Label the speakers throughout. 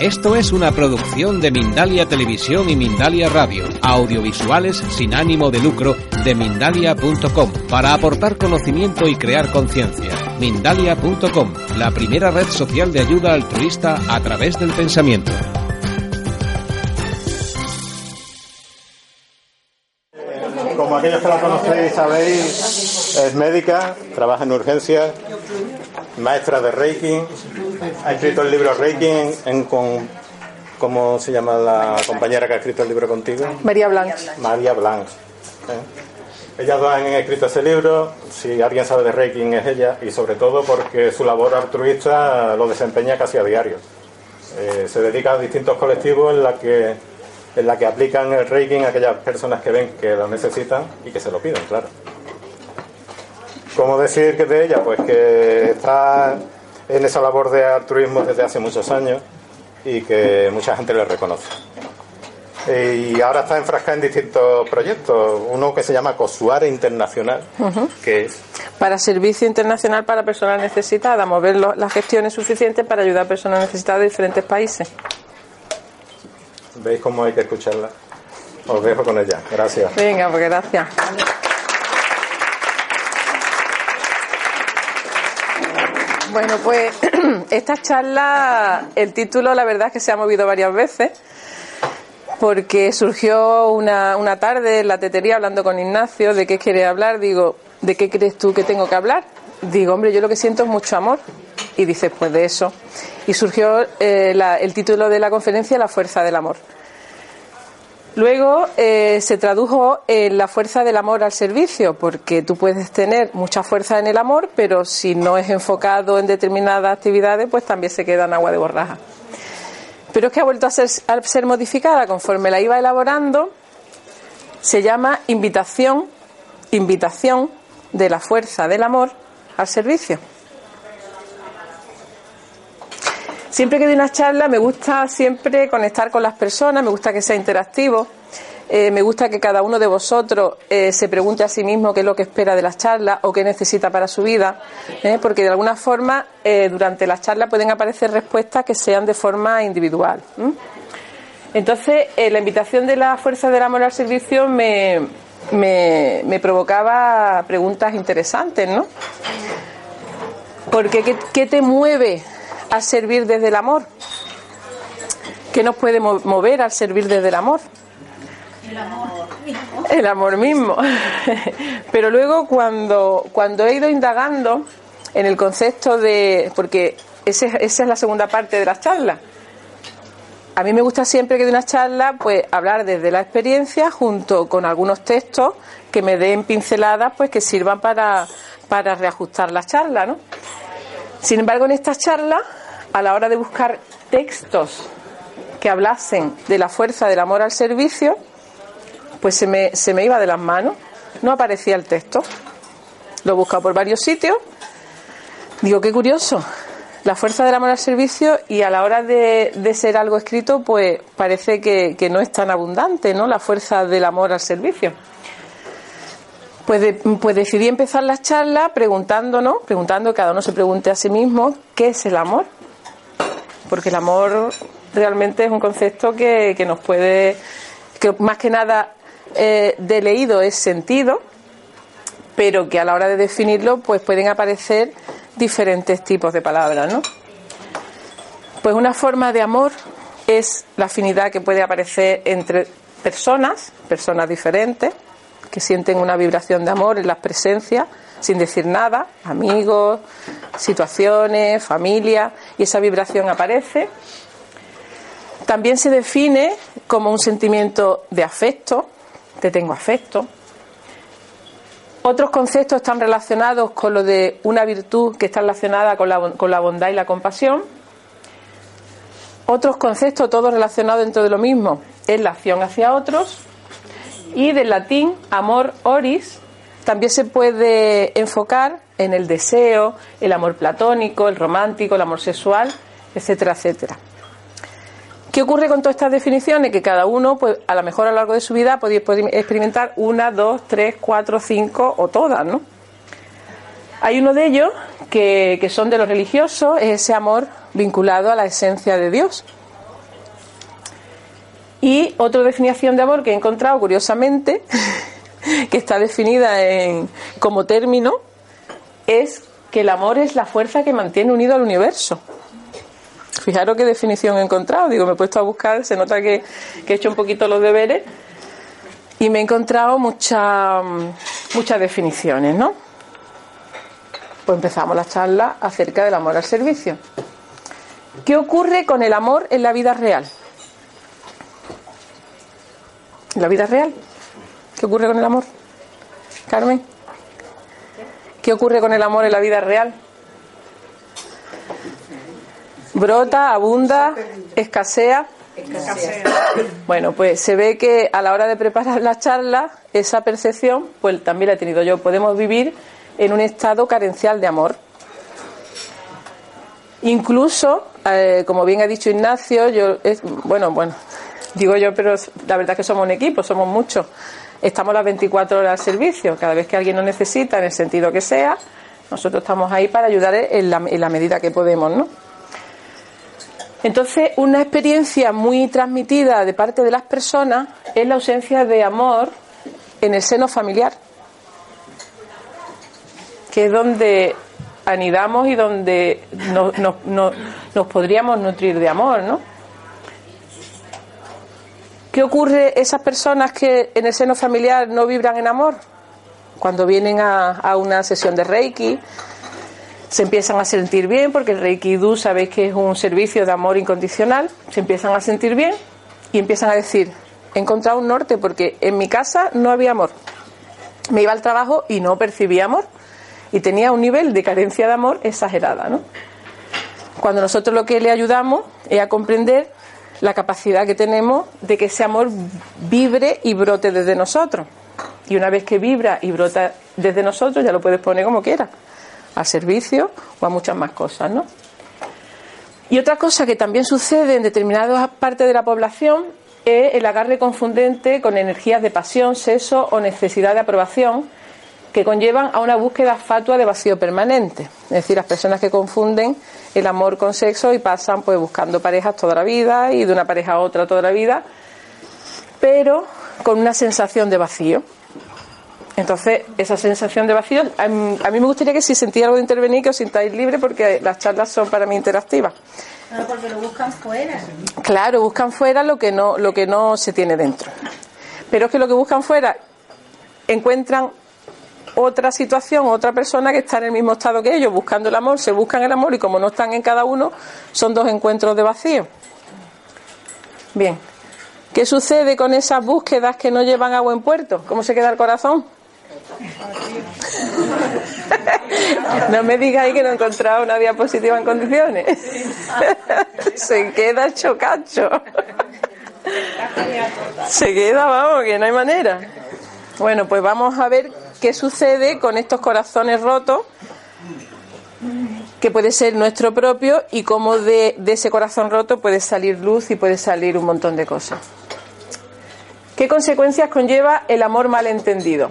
Speaker 1: Esto es una producción de Mindalia Televisión y Mindalia Radio, audiovisuales sin ánimo de lucro de mindalia.com, para aportar conocimiento y crear conciencia. Mindalia.com, la primera red social de ayuda altruista a través del pensamiento.
Speaker 2: Como aquellos que la conocéis sabéis, es médica, trabaja en urgencias, maestra de Reiki, ha escrito el libro Reiki en, con, ¿cómo se llama la compañera que ha escrito el libro contigo?
Speaker 3: María Blanc.
Speaker 2: María Blanc. ¿eh? Ellas dos han escrito ese libro, si alguien sabe de Reiki es ella, y sobre todo porque su labor altruista lo desempeña casi a diario. Eh, se dedica a distintos colectivos en la que en la que aplican el Reiki a aquellas personas que ven que lo necesitan y que se lo piden, claro. ¿Cómo decir que de ella? Pues que está en esa labor de altruismo desde hace muchos años y que mucha gente le reconoce. Y ahora está enfrascada en distintos proyectos. Uno que se llama Cosuare Internacional, que es
Speaker 3: Para Servicio Internacional para Personas Necesitadas, mover lo- las gestiones suficientes para ayudar a personas necesitadas de diferentes países.
Speaker 2: ¿Veis cómo hay que escucharla? Os dejo con ella. Gracias.
Speaker 3: Venga, pues gracias. Bueno, pues esta charla, el título la verdad es que se ha movido varias veces, porque surgió una, una tarde en la tetería hablando con Ignacio de qué quiere hablar, digo, ¿de qué crees tú que tengo que hablar? Digo, hombre, yo lo que siento es mucho amor. Y dices, pues de eso. Y surgió eh, la- el título de la conferencia, La fuerza del amor. Luego eh, se tradujo en la fuerza del amor al servicio, porque tú puedes tener mucha fuerza en el amor, pero si no es enfocado en determinadas actividades, pues también se queda en agua de borraja. Pero es que ha vuelto a ser, a ser modificada conforme la iba elaborando. Se llama invitación, invitación de la fuerza del amor al servicio. Siempre que doy una charla me gusta siempre conectar con las personas, me gusta que sea interactivo, eh, me gusta que cada uno de vosotros eh, se pregunte a sí mismo qué es lo que espera de las charlas o qué necesita para su vida, eh, porque de alguna forma durante las charlas pueden aparecer respuestas que sean de forma individual. Entonces, la invitación de la Fuerza del Amor al Servicio me, me, me provocaba preguntas interesantes, ¿no? Porque ¿qué, qué te mueve a servir desde el amor? ¿Qué nos puede mo- mover al servir desde el amor? El amor mismo. Pero luego cuando, cuando he ido indagando en el concepto de... porque ese- esa es la segunda parte de la charla. A mí me gusta siempre que de una charla pues hablar desde la experiencia junto con algunos textos que me den pinceladas pues que sirvan para, para reajustar la charla, ¿no? Sin embargo, en esta charla, a la hora de buscar textos que hablasen de la fuerza del amor al servicio, pues se me, se me iba de las manos, no aparecía el texto. Lo he buscado por varios sitios. Digo, qué curioso, la fuerza del amor al servicio y a la hora de, de ser algo escrito, pues parece que, que no es tan abundante, ¿no? La fuerza del amor al servicio. Pues, de- pues decidí empezar la charla preguntándonos, preguntando, cada uno se pregunte a sí mismo, ¿qué es el amor? Porque el amor realmente es un concepto que, que nos puede, que más que nada eh, de leído es sentido, pero que a la hora de definirlo pues pueden aparecer diferentes tipos de palabras, ¿no? Pues una forma de amor es la afinidad que puede aparecer entre personas, personas diferentes, que sienten una vibración de amor en las presencias, sin decir nada, amigos, situaciones, familia, y esa vibración aparece. También se define como un sentimiento de afecto, te tengo afecto. Otros conceptos están relacionados con lo de una virtud que está relacionada con la, con la bondad y la compasión. Otros conceptos, todos relacionados dentro de lo mismo, es la acción hacia otros. Y del latín, amor oris, también se puede enfocar en el deseo, el amor platónico, el romántico, el amor sexual, etcétera, etcétera. ¿Qué ocurre con todas estas definiciones? Que cada uno, pues, a lo mejor a lo largo de su vida puede experimentar una, dos, tres, cuatro, cinco o todas, ¿no? Hay uno de ellos que, que son de los religiosos, es ese amor vinculado a la esencia de Dios. Y otra definición de amor que he encontrado, curiosamente, que está definida en, como término, es que el amor es la fuerza que mantiene unido al universo. Fijaros qué definición he encontrado. Digo, me he puesto a buscar, se nota que, he hecho un poquito los deberes y me he encontrado muchas muchas definiciones, ¿no? Pues empezamos la charla acerca del amor al servicio. ¿Qué ocurre con el amor en la vida real? ¿En la vida real? ¿Qué ocurre con el amor? Carmen. ¿Qué ocurre con el amor en la vida real? Brota, abunda, escasea. Bueno, pues se ve que a la hora de preparar la charla, esa percepción, pues también la he tenido yo. Podemos vivir en un estado carencial de amor. Incluso, eh, como bien ha dicho Ignacio, yo, es, bueno, bueno, digo yo, pero la verdad es que somos un equipo, somos muchos. Estamos las 24 horas al servicio. Cada vez que alguien nos necesita, en el sentido que sea, nosotros estamos ahí para ayudar en la, en la medida que podemos, ¿no? Entonces, una experiencia muy transmitida de parte de las personas es la ausencia de amor en el seno familiar, que es donde anidamos y donde nos, nos podríamos nutrir de amor, ¿no? ¿Qué ocurre esas personas que en el seno familiar no vibran en amor? Cuando vienen a, a una sesión de Reiki, se empiezan a sentir bien, porque el Reiki Du sabéis que es un servicio de amor incondicional, se empiezan a sentir bien y empiezan a decir, he encontrado un norte porque en mi casa no había amor. Me iba al trabajo y no percibía amor y tenía un nivel de carencia de amor exagerada, ¿no? Cuando nosotros lo que le ayudamos es a comprender la capacidad que tenemos de que ese amor vibre y brote desde nosotros. Y una vez que vibra y brota desde nosotros, ya lo puedes poner como quieras a servicio o a muchas más cosas, ¿no? Y otra cosa que también sucede en determinadas partes de la población es el agarre confundente con energías de pasión, sexo o necesidad de aprobación que conllevan a una búsqueda fatua de vacío permanente. Es decir, las personas que confunden el amor con sexo y pasan pues buscando parejas toda la vida y de una pareja a otra toda la vida, pero con una sensación de vacío. Entonces, esa sensación de vacío, a mí, me gustaría que si sentís algo de intervenir, que os sintáis libre, porque las charlas son para mí interactivas.
Speaker 4: Claro, porque lo buscan fuera.
Speaker 3: Claro, buscan fuera lo que no, lo que no se tiene dentro. Pero es que lo que buscan fuera encuentran otra situación, otra persona que está en el mismo estado que ellos, buscando el amor, se buscan el amor y como no están en cada uno, son dos encuentros de vacío. Bien, ¿qué sucede con esas búsquedas que no llevan a buen puerto? ¿Cómo se queda el corazón? No me digáis que no he encontrado una diapositiva en condiciones. Se queda chocacho. Se queda, vamos, que no hay manera. Bueno, pues vamos a ver qué sucede con estos corazones rotos, que puede ser nuestro propio y cómo de, de ese corazón roto puede salir luz y puede salir un montón de cosas. ¿Qué consecuencias conlleva el amor malentendido?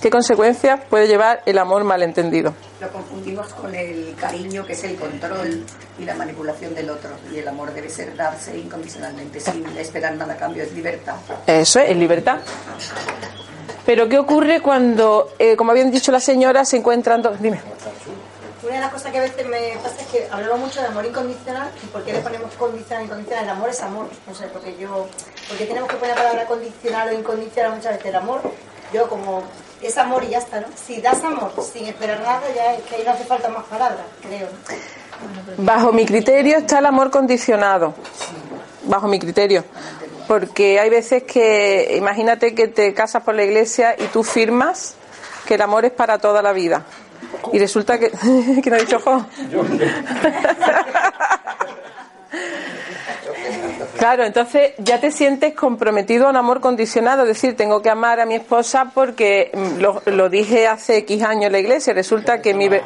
Speaker 3: ¿Qué consecuencias puede llevar el amor malentendido?
Speaker 4: Lo confundimos con el cariño, que es el control y la manipulación del otro. Y el amor debe ser darse incondicionalmente, sin esperar nada a cambio, es libertad.
Speaker 3: Eso es, es libertad. Pero ¿qué ocurre cuando, eh, como habían dicho las señoras, se encuentran dos... Dime.
Speaker 5: Una de las cosas que a veces me pasa es que hablamos mucho de amor incondicional y por qué le ponemos condicional incondicional. El amor es amor, no sé, porque yo, porque tenemos que poner la palabra condicional o incondicional muchas veces. El amor, yo como es amor y ya está, ¿no? Si das amor sin esperar nada, ya es que ahí no hace falta más palabras, creo.
Speaker 3: Bajo mi criterio está el amor condicionado. Bajo mi criterio. Porque hay veces que, imagínate que te casas por la iglesia y tú firmas que el amor es para toda la vida. Y resulta que. ¿Quién ha dicho jo? Claro, entonces ya te sientes comprometido a un amor condicionado, es decir, tengo que amar a mi esposa porque mm, lo, lo dije hace X años en la iglesia, resulta que mi... be-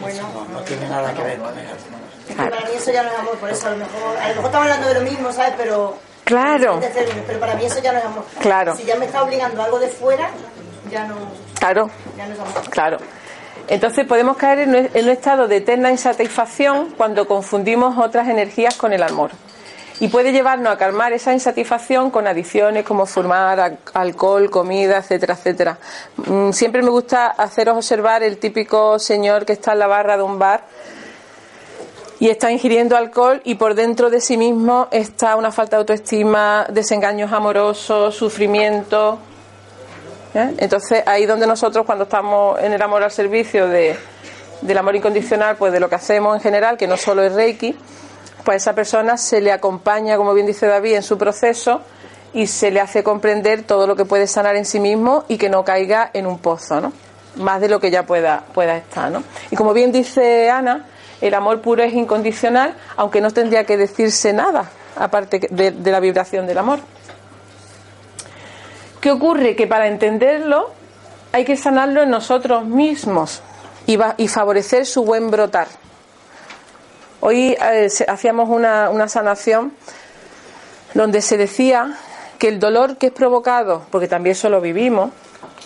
Speaker 5: Bueno,
Speaker 6: No, no tiene nada que ver con el
Speaker 5: es que para mí eso ya no es amor, por eso a lo mejor, a lo mejor estamos hablando de lo mismo, ¿sabes? Pero,
Speaker 3: Claro.
Speaker 5: pero para mí eso ya no es amor.
Speaker 3: Claro.
Speaker 5: Si ya me está obligando algo de fuera, ya no,
Speaker 3: Claro,
Speaker 5: ya no es amor.
Speaker 3: Claro. Entonces podemos caer en un estado de eterna insatisfacción cuando confundimos otras energías con el amor. Y puede llevarnos a calmar esa insatisfacción con adicciones como fumar, al- alcohol, comida, etcétera, etcétera. Mm, Siempre me gusta haceros observar el típico señor que está en la barra de un bar y está ingiriendo alcohol y por dentro de sí mismo está una falta de autoestima, desengaños amorosos, sufrimiento, ¿eh? Entonces, ahí donde nosotros, cuando estamos en el amor al servicio de, del amor incondicional, pues de lo que hacemos en general, que no solo es Reiki, pues a esa persona se le acompaña, como bien dice David, en su proceso y se le hace comprender todo lo que puede sanar en sí mismo y que no caiga en un pozo, ¿no? Más de lo que ya pueda, pueda estar, ¿no? Y como bien dice Ana, el amor puro es incondicional, aunque no tendría que decirse nada, aparte de- de la vibración del amor. ¿Qué ocurre? Que para entenderlo hay que sanarlo en nosotros mismos y, favorecer su buen brotar. Hoy eh, hacíamos una, una sanación donde se decía que el dolor que es provocado, porque también eso lo vivimos,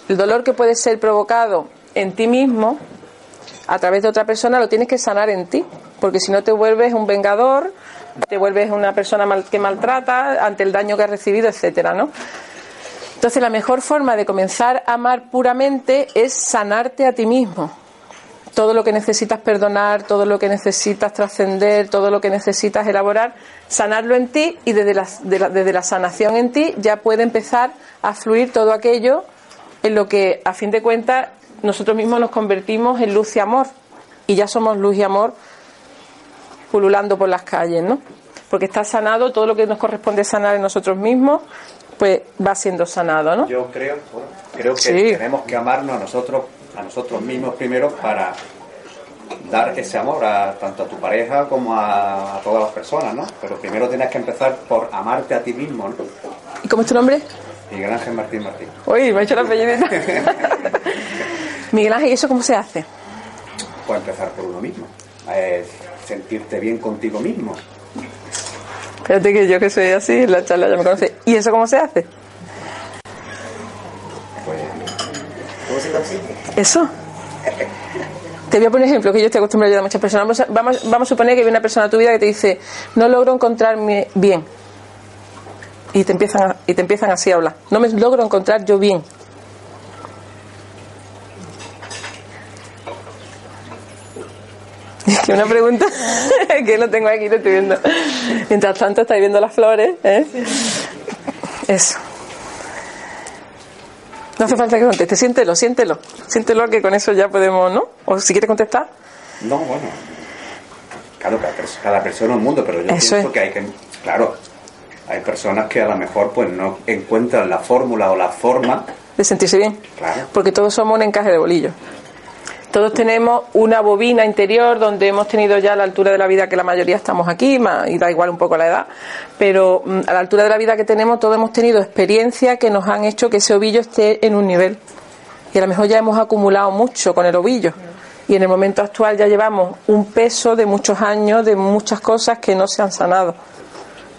Speaker 3: el dolor que puede ser provocado en ti mismo a través de otra persona lo tienes que sanar en ti, porque si no te vuelves un vengador, te vuelves una persona mal- que maltrata ante el daño que has recibido, etcétera, ¿no? Entonces la mejor forma de comenzar a amar puramente es sanarte a ti mismo. Todo lo que necesitas perdonar, todo lo que necesitas trascender, todo lo que necesitas elaborar, sanarlo en ti y desde la, de la- desde la sanación en ti ya puede empezar a fluir todo aquello en lo que a fin de cuentas nosotros mismos nos convertimos en luz y amor y ya somos luz y amor pululando por las calles, ¿no? Porque está sanado todo lo que nos corresponde sanar en nosotros mismos, pues va siendo sanado, ¿no?
Speaker 7: Yo creo, bueno, creo que
Speaker 3: Sí.
Speaker 7: tenemos que amarnos a nosotros, a nosotros mismos primero para dar ese amor a tanto a tu pareja como a, a todas las personas, ¿no? Pero primero tienes que empezar por amarte a ti mismo, ¿no?
Speaker 3: ¿Y cómo es tu nombre?
Speaker 7: Miguel Ángel Martín Martín.
Speaker 3: Uy, me ha hecho la apellidita. Miguel Ángel, ¿y eso cómo se hace?
Speaker 7: Pues empezar por uno mismo. Eh, sentirte bien contigo mismo.
Speaker 3: Fíjate que yo que soy así, la charla ya me conoce. ¿Y eso cómo se hace?
Speaker 6: ¿Cómo se?
Speaker 3: Eso. Te voy a poner un ejemplo que yo estoy acostumbrado a ayudar a muchas personas. Vamos a, vamos a suponer que viene una persona a tu vida que te dice, no logro encontrarme bien. Y te empiezan, a- y te empiezan así a hablar. No me logro encontrar yo bien. Es que una pregunta que no tengo aquí, lo estoy viendo. Mientras tanto estáis viendo las flores, ¿eh? Eso. No hace falta que conteste, siéntelo, siéntelo. Siéntelo que con eso ya podemos, ¿no? O si quieres contestar.
Speaker 7: No, bueno. Claro, cada, pers- cada persona es un mundo, pero yo
Speaker 3: Eso
Speaker 7: pienso
Speaker 3: es.
Speaker 7: que hay que. Claro, hay personas que a lo mejor pues no encuentran la fórmula o la forma.
Speaker 3: de sentirse bien.
Speaker 7: Claro.
Speaker 3: Porque todos somos un encaje de bolillos. Todos tenemos una bobina interior donde hemos tenido ya la altura de la vida que la mayoría estamos aquí, y da igual un poco la edad, pero mm, a la altura de la vida que tenemos todos hemos tenido experiencias que nos han hecho que ese ovillo esté en un nivel. Y a lo mejor ya hemos acumulado mucho con el ovillo. Y en el momento actual ya llevamos un peso de muchos años, de muchas cosas que no se han sanado.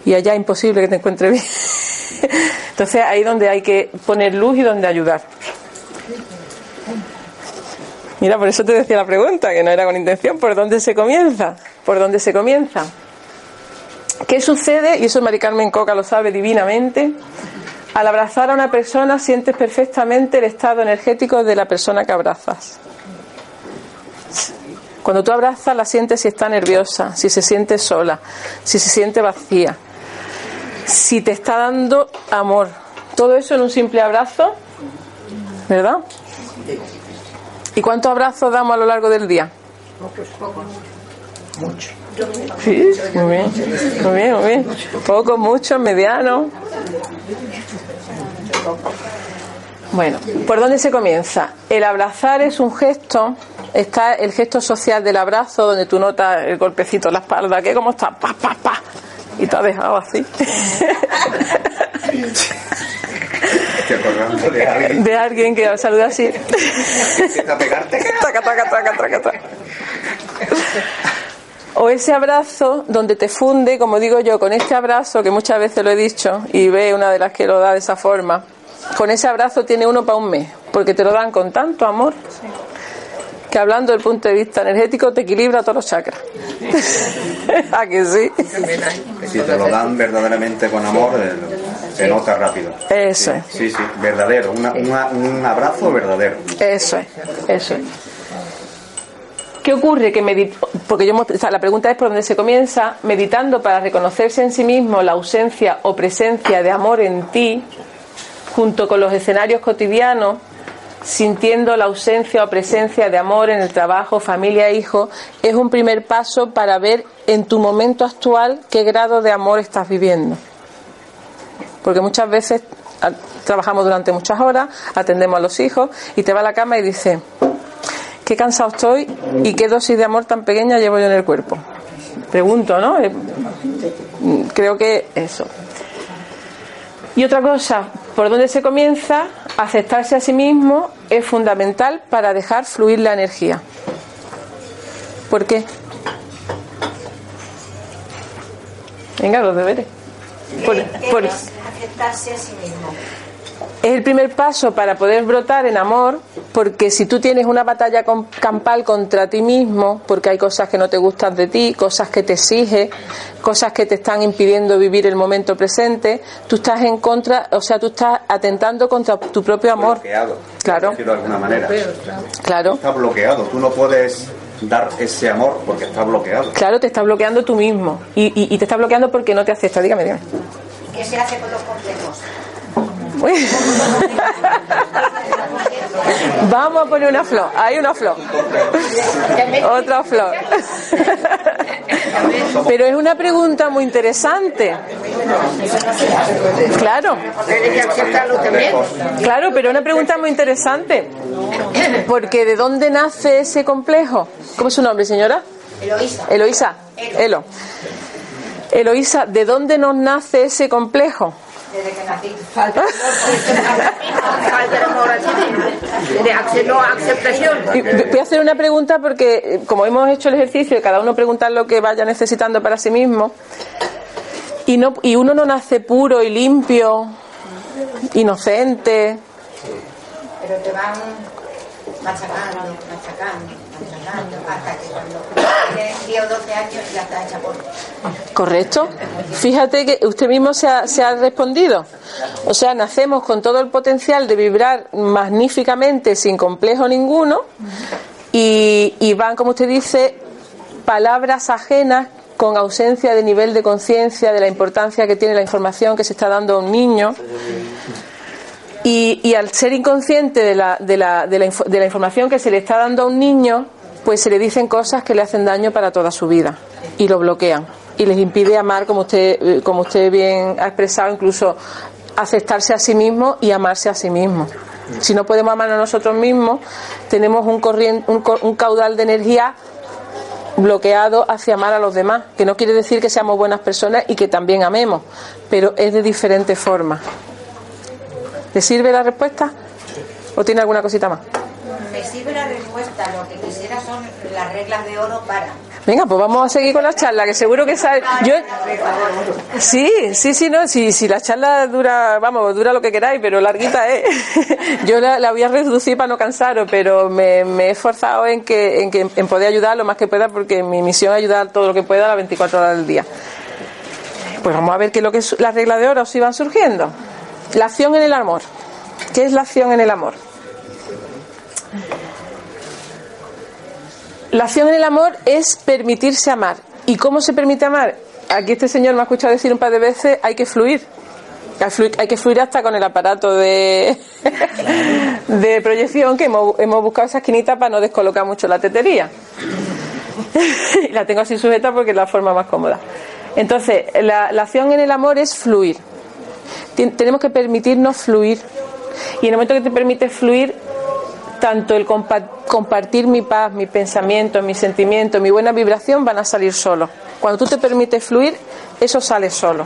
Speaker 3: Y allá es imposible que te encuentres bien. Entonces ahí donde hay que poner luz y donde ayudar. Mira, por eso te decía la pregunta, que no era con intención. ¿Por dónde se comienza? ¿Por dónde se comienza? ¿Qué sucede? Y eso Mari Carmen Coca lo sabe divinamente. Al abrazar a una persona sientes perfectamente el estado energético de la persona que abrazas. Cuando tú abrazas la sientes si está nerviosa, si se siente sola, si se siente vacía, si te está dando amor. Todo eso en un simple abrazo, ¿verdad? ¿Y cuántos abrazos damos a lo largo del día? Sí, muy bien, muy bien, muy bien. Pocos, muchos, medianos. Bueno, ¿por dónde se comienza? El abrazar es un gesto, está el gesto social del abrazo, donde tú notas el golpecito en la espalda, que cómo está, pa, pa, pa. y te ha dejado así.
Speaker 7: Estoy acordando de alguien
Speaker 3: De alguien que saluda así.
Speaker 7: que empieza a pegarte.
Speaker 3: Taca, taca, taca, taca, taca. O ese abrazo donde te funde, como digo yo, con este abrazo que muchas veces lo he dicho y ve una de las que lo da de esa forma. Con ese abrazo tiene uno para un mes, porque te lo dan con tanto amor que hablando del punto de vista energético te equilibra todos los chakras. ¿A que sí?
Speaker 7: Si te lo dan verdaderamente con amor, eh, se nota rápido.
Speaker 3: Eso es.
Speaker 7: Sí, sí, verdadero. una- una- un abrazo verdadero.
Speaker 3: Eso es, eso es. ¿Qué ocurre? Que medit porque yo hemos- o sea, la pregunta es por dónde se comienza, meditando para reconocerse en sí mismo la ausencia o presencia de amor en ti, junto con los escenarios cotidianos, sintiendo la ausencia o presencia de amor en el trabajo, familia e hijo, es un primer paso para ver en tu momento actual qué grado de amor estás viviendo. Porque muchas veces a- trabajamos durante muchas horas, atendemos a los hijos y te va a la cama y dice, qué cansado estoy y qué dosis de amor tan pequeña llevo yo en el cuerpo. Pregunto, ¿no? Eh, Creo que eso. Y otra cosa, por dónde se comienza, aceptarse a sí mismo es fundamental para dejar fluir la energía. ¿Por qué? Venga, los deberes. Por-
Speaker 5: ¿Qué
Speaker 3: por-
Speaker 5: a sí mismo?
Speaker 3: Es el primer paso para poder brotar en amor, porque si tú tienes una batalla con- campal contra ti mismo, porque hay cosas que no te gustan de ti, cosas que te exige, cosas que te están impidiendo vivir el momento presente, tú estás en contra, o sea, tú estás atentando contra tu propio amor.
Speaker 7: Bloqueado.
Speaker 3: Claro.
Speaker 7: por decirlo de alguna manera.
Speaker 3: Claro,
Speaker 7: Está bloqueado. Tú no puedes dar ese amor porque está bloqueado.
Speaker 3: claro, te está bloqueando tú mismo. Y, y- y te está bloqueando porque no te acepta. Dígame, dígame.
Speaker 5: ¿Qué se hace con los complejos?
Speaker 3: Uy. Vamos a poner una flor. Hay una flor. Otra flor. Pero es una pregunta muy interesante. Claro. Claro, pero es una pregunta muy interesante. Porque ¿de dónde nace ese complejo? ¿Cómo es su nombre, señora?
Speaker 5: Eloísa.
Speaker 3: Eloísa. Elo. Eloísa, ¿de dónde nos nace ese complejo?
Speaker 5: Desde que nací.
Speaker 8: Falta de amor a ti mismo, de acce- no aceptación.
Speaker 3: Y Voy a hacer una pregunta porque, eh, como hemos hecho el ejercicio de cada uno preguntar lo que vaya necesitando para sí mismo, y, no, y uno no nace puro y limpio, inocente.
Speaker 5: Pero te van machacando, machacando, machacando, hasta que cuando tienes 10 o 12 años ya estás hecha polvo.
Speaker 3: ¿Correcto? Fíjate que usted mismo se ha, se ha respondido. O sea, nacemos con todo el potencial de vibrar magníficamente, sin complejo ninguno, y, y van, como usted dice, palabras ajenas con ausencia de nivel de conciencia de la importancia que tiene la información que se está dando a un niño. Y, y al ser inconsciente de la, de, la, de, la, de la información que se le está dando a un niño, pues se le dicen cosas que le hacen daño para toda su vida y lo bloquean y les impide amar, como usted, eh, como usted bien ha expresado, incluso aceptarse a sí mismo y amarse a sí mismo. Si no podemos amar a nosotros mismos, tenemos un, corrien- un, un caudal de energía bloqueado hacia amar a los demás, que no quiere decir que seamos buenas personas y que también amemos, pero es de diferentes formas. ¿Le sirve la respuesta? ¿O tiene alguna cosita más?
Speaker 5: Me sirve la respuesta, lo que quisiera son las reglas de oro para.
Speaker 3: Venga, pues vamos a seguir con la charla, que seguro que sabe. Yo, sí, sí, sí, no, si, si la charla dura, vamos, dura lo que queráis, pero larguita es. Yo la, la voy a reducir para no cansaros, pero me, me he esforzado en que, en que, en poder ayudar lo más que pueda, porque mi misión es ayudar todo lo que pueda a las 24 horas del día. Pues vamos a ver qué es lo que es las reglas de oro si van surgiendo. La acción en el amor. ¿Qué es la acción en el amor? La acción en el amor es permitirse amar. ¿Y cómo se permite amar? Aquí este señor me ha escuchado decir un par de veces, hay que fluir. Hay que fluir hasta con el aparato de, de proyección que hemos, buscado esa esquinita para no descolocar mucho la tetería. La tengo así sujeta porque es la forma más cómoda. Entonces, la acción en el amor es fluir. Tenemos que permitirnos fluir. Y en el momento que te permites fluir, tanto el compa- compartir mi paz, mi pensamiento, mis sentimientos, mi buena vibración van a salir solos. Cuando tú te permites fluir, eso sale solo.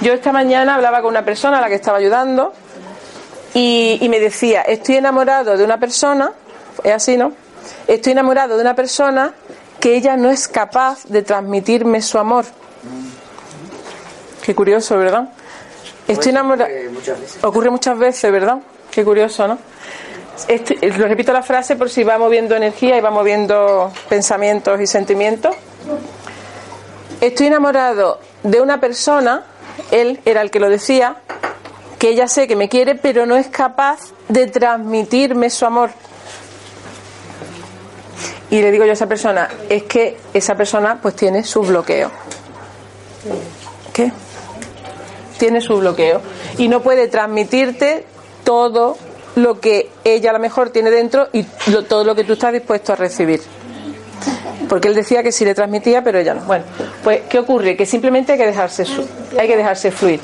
Speaker 3: Yo esta mañana hablaba con una persona a la que estaba ayudando y me decía, estoy enamorado de una persona, es así, ¿no? Estoy enamorado de una persona que ella no es capaz de transmitirme su amor. Qué curioso, ¿verdad? Estoy enamorado.
Speaker 6: Muchas veces.
Speaker 3: Ocurre muchas veces, ¿verdad? Qué curioso, ¿no? Estoy- eh, lo repito la frase por si va moviendo energía y va moviendo pensamientos y sentimientos. Estoy enamorado de una persona, él era el que lo decía, que ella sé que me quiere, pero no es capaz de transmitirme su amor. Y le digo yo a esa persona, es que esa persona pues tiene su bloqueo. ¿Qué? Tiene su bloqueo. Y no puede transmitirte todo lo que ella a lo mejor tiene dentro y lo- todo lo que tú estás dispuesto a recibir. Porque él decía que sí le transmitía, pero ella no. Bueno, pues ¿qué ocurre? Que simplemente hay que dejarse, su- hay que dejarse fluir.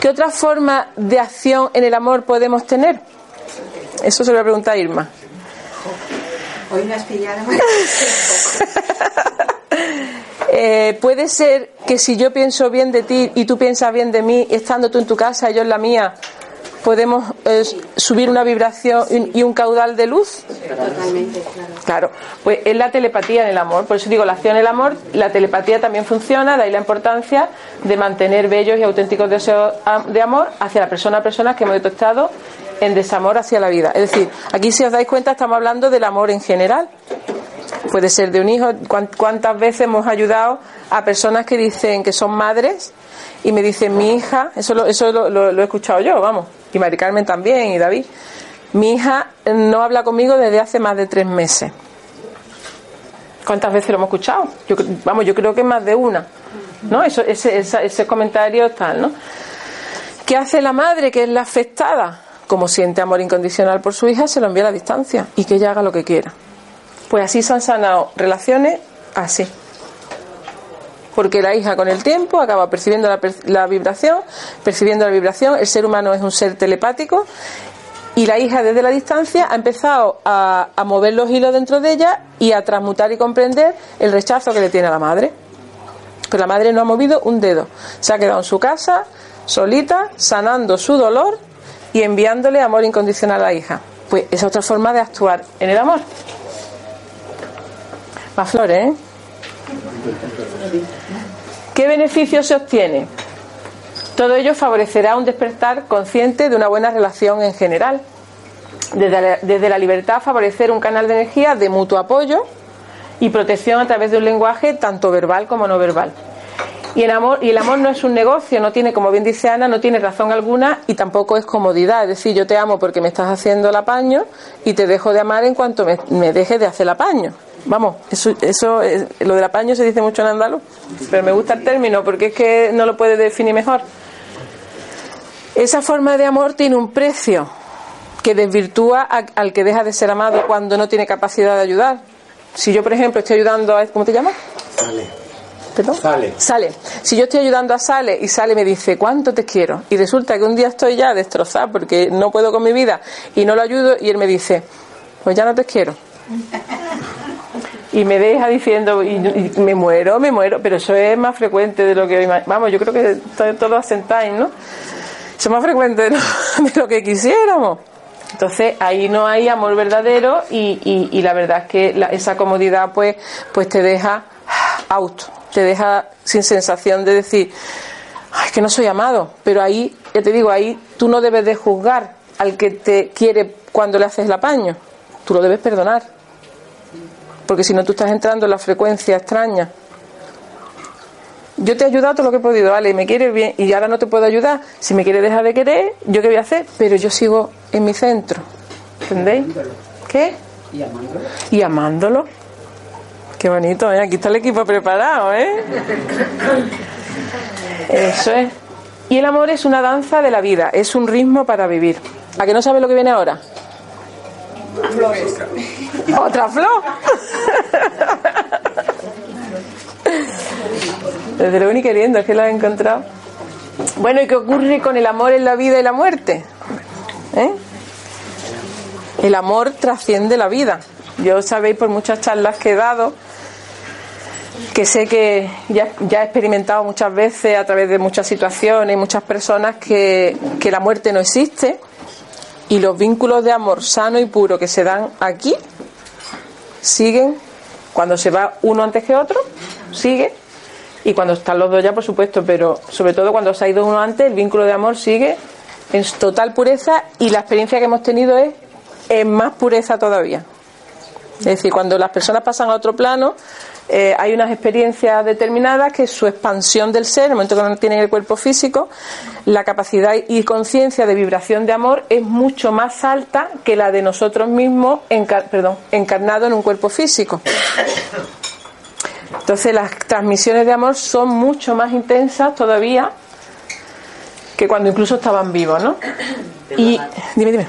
Speaker 3: ¿Qué otra forma de acción en el amor podemos tener? Eso se lo voy a preguntar a Irma.
Speaker 4: Hoy me has pillado.
Speaker 3: Eh, puede ser que si yo pienso bien de ti y tú piensas bien de mí, estando tú en tu casa y yo en la mía, podemos eh, subir una vibración y un caudal de luz.
Speaker 9: Totalmente, claro.
Speaker 3: Claro, pues es la telepatía en el amor. Por eso digo, la acción en el amor, la telepatía también funciona, de ahí la importancia de mantener bellos y auténticos deseos de amor hacia la persona a personas que hemos detectado en desamor hacia la vida. Es decir, aquí si os dais cuenta estamos hablando del amor en general. Puede ser de un hijo. ¿Cuán- ¿Cuántas veces hemos ayudado a personas que dicen que son madres y me dicen mi hija, eso lo, eso lo, he escuchado yo, vamos, y Mari Carmen también y David, mi hija no habla conmigo desde hace más de tres meses. ¿Cuántas veces lo hemos escuchado? Yo, vamos, yo creo que más de una. ¿No? Eso, ese, esa- ese comentario tal, ¿no? ¿Qué hace la madre que es la afectada? Como siente amor incondicional por su hija, se lo envía a la distancia y que ella haga lo que quiera. Pues así se han sanado relaciones así. Porque la hija con el tiempo acaba percibiendo la, la vibración, percibiendo la vibración, el ser humano es un ser telepático y la hija desde la distancia ha empezado a, a mover los hilos dentro de ella y a transmutar y comprender el rechazo que le tiene a la madre. Pero la madre no ha movido un dedo. Se ha quedado en su casa, solita, sanando su dolor y enviándole amor incondicional a la hija. Pues esa es otra forma de actuar en el amor. Más flores, ¿eh? ¿Qué beneficio se obtiene? Todo ello favorecerá un despertar consciente de una buena relación en general. Desde la, libertad favorecer un canal de energía de mutuo apoyo y protección a través de un lenguaje tanto verbal como no verbal. Y el amor, y el amor no es un negocio, no tiene, como bien dice Ana, no tiene razón alguna y tampoco es comodidad. Es decir, yo te amo porque me estás haciendo el apaño y te dejo de amar en cuanto me, me dejes de hacer el apaño. Vamos, eso, eso es- lo del apaño se dice mucho en andaluz, pero me gusta el término porque es que no lo puede definir mejor. Esa forma de amor tiene un precio que desvirtúa a- al que deja de ser amado cuando no tiene capacidad de ayudar. Si yo, por ejemplo, estoy ayudando a... ¿Cómo te llamas?
Speaker 6: Sale.
Speaker 3: ¿Perdón?
Speaker 6: Sale.
Speaker 3: Sale. Si yo estoy ayudando a Sale y Sale me dice cuánto te quiero y resulta que un día estoy ya destrozada porque no puedo con mi vida y no lo ayudo y él me dice pues ya no te quiero y me deja diciendo y, y me muero, me muero, pero eso es más frecuente de lo que vamos, yo creo que to- todos asentáis, ¿no? Eso es más frecuente de lo, que quisiéramos. Entonces ahí no hay amor verdadero y, y- y la verdad es que la- esa comodidad pues, pues te deja out, te deja sin sensación de decir, "Ay, es que no soy amado, pero ahí, ya te digo, ahí tú no debes de juzgar al que te quiere cuando le haces el apaño, tú lo debes perdonar, porque si no tú estás entrando en la frecuencia extraña. Yo te he ayudado todo lo que he podido, vale, me quieres bien y ahora no te puedo ayudar. Si me quieres dejar de querer, ¿yo qué voy a hacer? Pero yo sigo en mi centro. ¿Entendéis? ¿Qué?
Speaker 6: Y amándolo.
Speaker 3: Y amándolo. Qué bonito, ¿eh? Aquí está el equipo preparado, ¿eh? Eso es. Y el amor es una danza de la vida, es un ritmo para vivir. ¿A que no sabes lo que viene ahora?
Speaker 5: Flores.
Speaker 3: ¿Otra flor? Desde luego ni queriendo, es que la he encontrado. Bueno, ¿y qué ocurre con el amor en la vida y la muerte? ¿Eh? El amor trasciende la vida. Yo sabéis por muchas charlas que he dado que sé que ya, ya he experimentado muchas veces a través de muchas situaciones y muchas personas que, que la muerte no existe y los vínculos de amor sano y puro que se dan aquí siguen cuando se va uno antes que otro, sigue y cuando están los dos ya, por supuesto, pero sobre todo cuando se ha ido uno antes, el vínculo de amor sigue en total pureza y la experiencia que hemos tenido es en más pureza todavía. Es decir, cuando las personas pasan a otro plano, eh, hay unas experiencias determinadas que su expansión del ser, en el momento que no tienen el cuerpo físico, la capacidad y conciencia de vibración de amor es mucho más alta que la de nosotros mismos encar perdón, encarnado en un cuerpo físico. Entonces las transmisiones de amor son mucho más intensas todavía que cuando incluso estaban vivos, ¿no? Y dime, dime.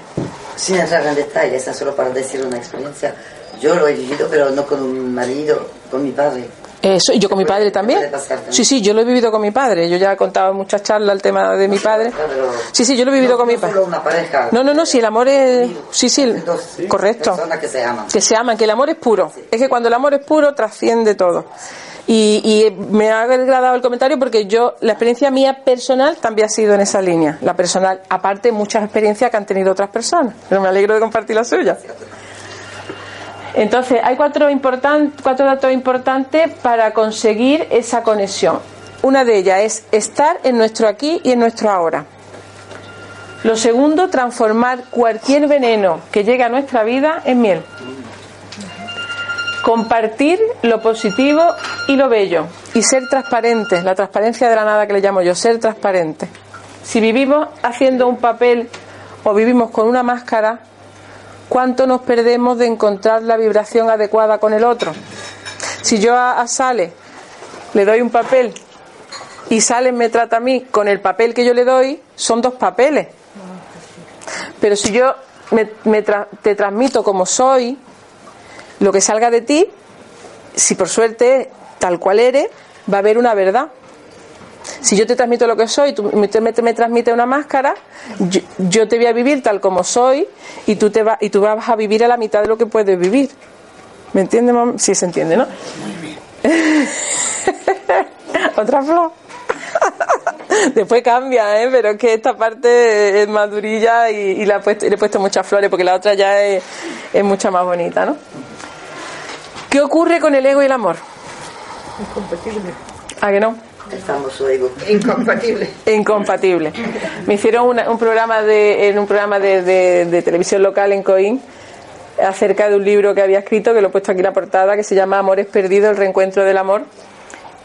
Speaker 6: Sin entrar en detalles, solo para decir una experiencia. Yo lo he vivido, pero no con un marido, con mi padre.
Speaker 3: Eso, y yo con mi padre también. Sí, sí, yo lo he vivido con mi padre. Yo ya he contado en muchas charlas el tema de mi padre. Sí, sí, yo lo he vivido con mi padre. No, no, no, si el amor es. Sí, sí, correcto.
Speaker 6: Que se aman.
Speaker 3: Que se aman, que el amor es puro. Es que cuando el amor es puro, trasciende todo. Y, y me ha agradado el comentario porque yo, la experiencia mía personal también ha sido en esa línea. La personal, aparte, muchas experiencias que han tenido otras personas. Pero me alegro de compartir la suya. Entonces, hay cuatro, cuatro datos importantes para conseguir esa conexión. Una de ellas es estar en nuestro aquí y en nuestro ahora. Lo segundo, transformar cualquier veneno que llegue a nuestra vida en miel. Compartir lo positivo y lo bello. Y ser transparentes, la transparencia de la nada que le llamo yo, ser transparente. Si vivimos haciendo un papel o vivimos con una máscara, ¿cuánto nos perdemos de encontrar la vibración adecuada con el otro? Si yo a, a Sale le doy un papel y Sale me trata a mí con el papel que yo le doy, son dos papeles. Pero si yo me, te transmito como soy, lo que salga de ti, si por suerte tal cual eres, va a haber una verdad. Si yo te transmito lo que soy, tú me, me, transmites una máscara, yo, yo te voy a vivir tal como soy y tú, te va, y tú vas a vivir a la mitad de lo que puedes vivir. ¿Me entiendes, mam? Sí, se entiende, ¿no? Otra flor. Después cambia, ¿eh? pero es que esta parte es más durilla y, y la he puesto- y le he puesto muchas flores porque la otra ya es, es mucha más bonita, ¿no? ¿Qué ocurre con el ego y el amor? ¿A que no?
Speaker 6: El famoso ego.
Speaker 8: Incompatible.
Speaker 3: Incompatible. Me hicieron una- un programa de, en un programa de, de- de televisión local en Coín acerca de un libro que había escrito, que lo he puesto aquí en la portada, que se llama Amores Perdidos, el reencuentro del amor.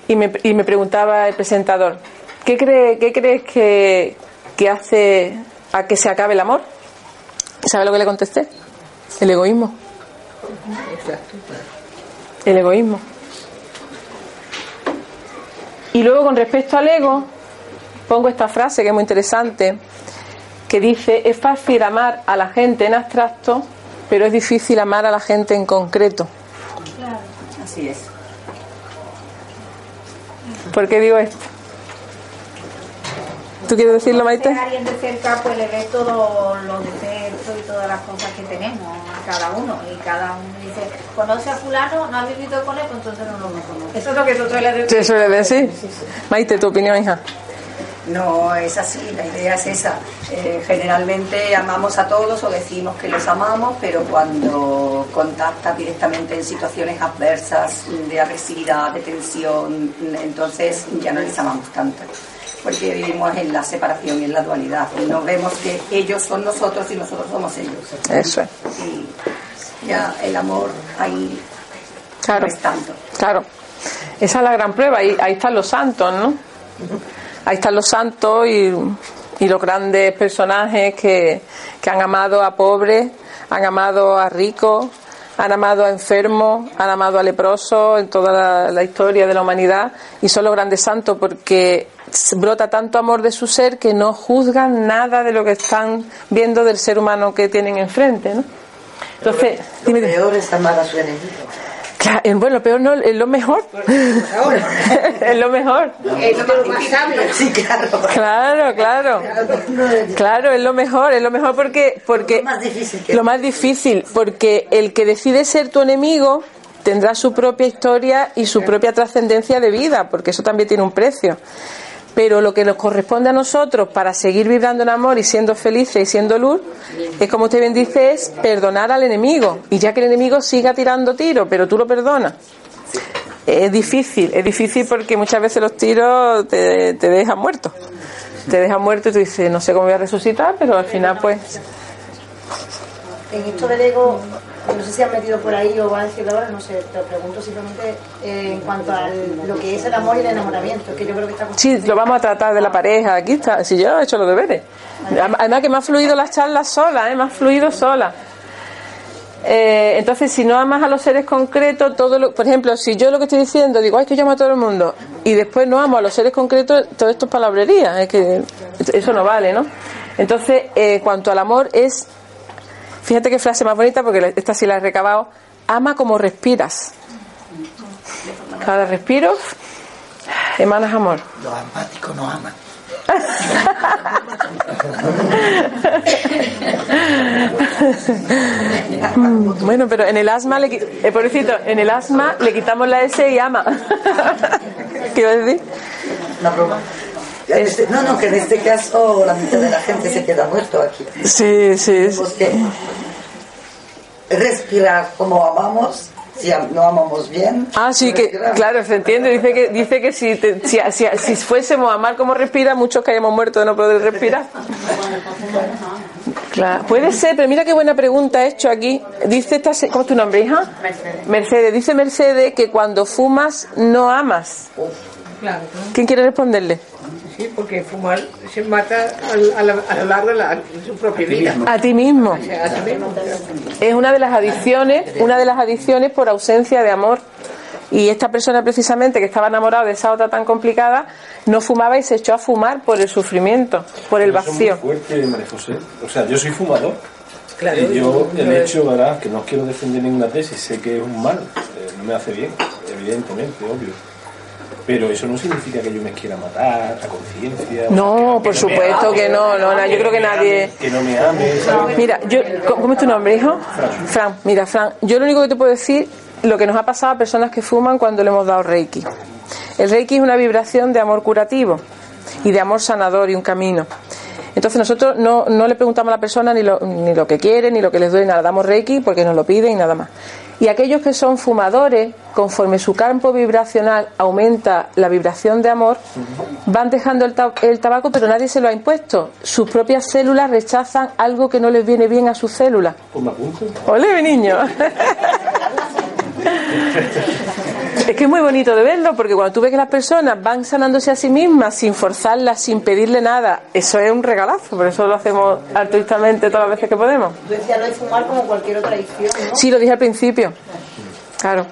Speaker 3: Y me, y me preguntaba el presentador, ¿qué, cree, qué crees que, que hace a que se acabe el amor? ¿Sabe lo que le contesté? El egoísmo. El egoísmo. Y luego con respecto al ego, pongo esta frase que es muy interesante, que dice, es fácil amar a la gente en abstracto, pero es difícil amar a la gente en concreto.
Speaker 4: Así es.
Speaker 3: ¿Por qué digo esto? ¿Tú quieres decirlo, Maite?
Speaker 9: Alguien de cerca, pues le ves todos los defectos y todas las cosas que tenemos, a cada uno. Y cada uno dice, conoce a fulano, no ha vivido con él, pues entonces no lo conoce. Eso es lo que tú sueles decir.
Speaker 3: ¿Te suele decir? Maite, tu opinión, hija.
Speaker 4: No, es así, la idea es esa. Eh, generalmente amamos a todos o decimos que los amamos, pero cuando contactas directamente en situaciones adversas, de agresividad, de tensión, entonces ya no les amamos tanto. Porque vivimos en la separación y en la dualidad. Y no vemos que ellos son nosotros y nosotros somos ellos.
Speaker 3: Eso es.
Speaker 4: Y ya el amor ahí
Speaker 3: Claro.
Speaker 4: no es tanto.
Speaker 3: Claro. Esa es la gran prueba. Ahí, ahí están los santos, ¿no? Ahí están los santos y, y los grandes personajes que, que han amado a pobres, han amado a ricos, han amado a enfermos, han amado a leprosos en toda la, la historia de la humanidad y son los grandes santos porque brota tanto amor de su ser que no juzgan nada de lo que están viendo del ser humano que tienen enfrente, ¿no? Entonces,
Speaker 6: Lo peor es amar a su enemigo.
Speaker 3: Claro, eh, bueno, lo peor no, es lo mejor. es lo mejor.
Speaker 8: Es lo más sabio.
Speaker 6: Sí, claro.
Speaker 3: Claro, claro. Claro, es lo mejor, es lo mejor porque porque
Speaker 6: Lo más difícil que-
Speaker 3: lo más difícil, porque el que decide ser tu enemigo tendrá su propia historia y su propia trascendencia de vida, porque eso también tiene un precio. Pero lo que nos corresponde a nosotros para seguir vibrando en amor y siendo felices y siendo luz, es como usted bien dice, es perdonar al enemigo. Y ya que el enemigo siga tirando tiros, pero tú lo perdonas. Es difícil, es difícil porque muchas veces los tiros te, te dejan muerto. Te dejan muerto y tú dices, no sé cómo voy a resucitar, pero al final pues
Speaker 5: En esto del ego, no sé si han metido por ahí o van a decirlo ahora, no sé, te lo pregunto simplemente eh, en cuanto a lo que es el amor y el enamoramiento, que yo creo que está
Speaker 3: Sí, lo vamos a tratar de la pareja. Aquí está. Si yo he hecho los deberes. Además que me ha fluido las charlas sola, ¿eh? me ha fluido sola. Eh, entonces, si no amas a los seres concretos, todo lo, por ejemplo, si yo lo que estoy diciendo digo, ay, que yo amo a todo el mundo, y después no amo a los seres concretos, todo esto es palabrería, es que eso no vale, ¿no? Entonces, eh, cuanto al amor es, fíjate qué frase más bonita, porque esta sí la he recabado, ama como respiras. Cada respiro emanas amor.
Speaker 10: Los asmáticos no aman.
Speaker 3: Bueno, pero en el asma, le, eh, pobrecito, en el asma le quitamos la S y ama. ¿Qué iba a decir?
Speaker 6: Una broma. Este- no, no, que en este caso la mitad de la gente se queda muerto aquí.
Speaker 3: Sí, sí. sí.
Speaker 6: Tenemos que respirar como amamos, si no amamos bien.
Speaker 3: Ah, sí, que claro, se entiende. Dice que, dice que si, te- si, si, si fuésemos a amar como respira, muchos que hayamos muerto de no poder respirar. Claro, puede ser, pero mira qué buena pregunta he hecho aquí. Dice esta, se- ¿cómo es tu nombre, hija?
Speaker 8: Mercedes.
Speaker 3: Mercedes. Dice Mercedes que cuando fumas no amas.
Speaker 8: Claro,
Speaker 3: ¿Quién quiere responderle?
Speaker 8: Sí, porque fumar se mata al- a, la- a lo largo de, la- de su propia vida.
Speaker 3: A ti mismo.
Speaker 8: O sea, a ti mismo.
Speaker 3: Es una de las adicciones, una de las adicciones por ausencia de amor. Y esta persona precisamente que estaba enamorada de esa otra tan complicada, no fumaba y se echó a fumar por el sufrimiento, por el vacío.
Speaker 11: muy fuerte, María José. O sea, yo soy fumador.
Speaker 8: Claro,
Speaker 11: y yo,
Speaker 8: yo-
Speaker 11: el hecho, ¿verdad? Que no quiero defender ninguna tesis, sé que es un mal, eh, no me hace bien, evidentemente, obvio. Pero eso no significa que yo me quiera matar a conciencia.
Speaker 3: No, por supuesto que no, no, no, yo creo que nadie-
Speaker 11: ame, Que no me ame, ¿sabes?
Speaker 3: Mira, yo, ¿cómo es tu nombre, hijo? Fran. Mira, Fran, yo lo único que te puedo decir, lo que nos ha pasado a personas que fuman cuando le hemos dado Reiki. El Reiki es una vibración de amor curativo y de amor sanador y un camino. Entonces nosotros no, no le preguntamos a la persona ni lo, ni lo que quiere, ni lo que les duele, nada. Damos Reiki porque nos lo piden y nada más. Y aquellos que son fumadores, conforme su campo vibracional aumenta la vibración de amor, van dejando el, ta- el tabaco, pero nadie se lo ha impuesto. Sus propias células rechazan algo que no les viene bien a sus células. ¡Ole, mi niño! Es que es muy bonito de verlo porque cuando tú ves que las personas van sanándose a sí mismas sin forzarlas, sin pedirle nada, eso es un regalazo, por eso lo hacemos altruistamente todas las veces que podemos.
Speaker 5: Tú decías lo de fumar como cualquier otra adicción, ¿no?
Speaker 3: Sí, lo dije al principio. Claro.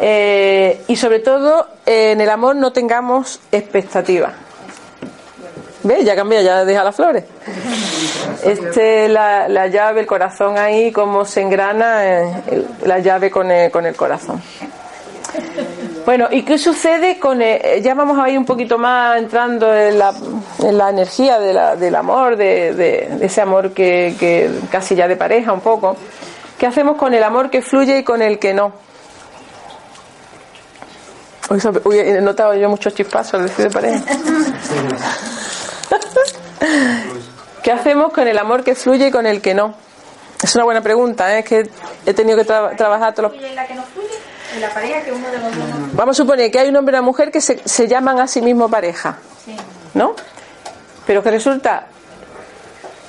Speaker 3: Eh, y sobre todo, eh, en el amor no tengamos expectativas. ¿Ves? Ya cambia, ya deja las flores. Este, la, la llave, el corazón ahí, cómo se engrana eh, la llave con el, con el corazón. Bueno, ¿y qué sucede con el- ya vamos a ir un poquito más entrando en la, en la energía de la- del amor, de, de- ese amor que, que casi ya de pareja un poco. ¿Qué hacemos con el amor que fluye y con el que no? Uy, he notado yo muchos chispazos al decir de pareja. ¿Qué hacemos con el amor que fluye y con el que no? Es una buena pregunta, ¿eh? es que he tenido que tra- trabajar todos los
Speaker 9: ¿Y en la que no fluye? En la pareja que uno de los dos no
Speaker 3: Vamos a suponer que hay un hombre y una mujer que se, se llaman a sí mismo pareja,
Speaker 9: Sí.
Speaker 3: ¿no? Pero que resulta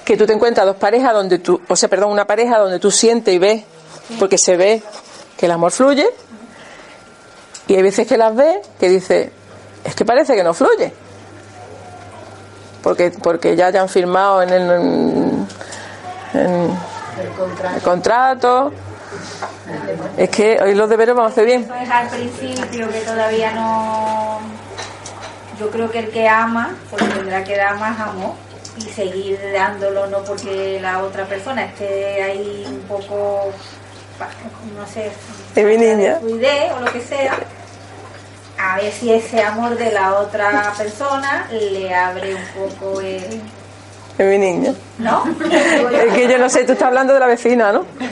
Speaker 3: que tú te encuentras dos parejas donde tú, o sea, perdón, una pareja donde tú sientes y ves, porque se ve que el amor fluye, y hay veces que las ves que dices, es que parece que no fluye. Porque, porque ya hayan firmado en el, en- en el contrato. Es que hoy los deberes vamos a hacer bien.
Speaker 9: Eso es al principio que todavía no. Yo creo que el que ama, pues tendrá que dar más amor y seguir dándolo, no porque la otra persona esté ahí un poco, no sé,
Speaker 3: Es mi niña.
Speaker 9: o lo que sea. A ver si ese amor de la otra persona le abre un poco el.
Speaker 3: Es mi niña.
Speaker 9: ¿No?
Speaker 3: Es que yo no sé, tú estás hablando de la vecina, ¿no?
Speaker 9: Te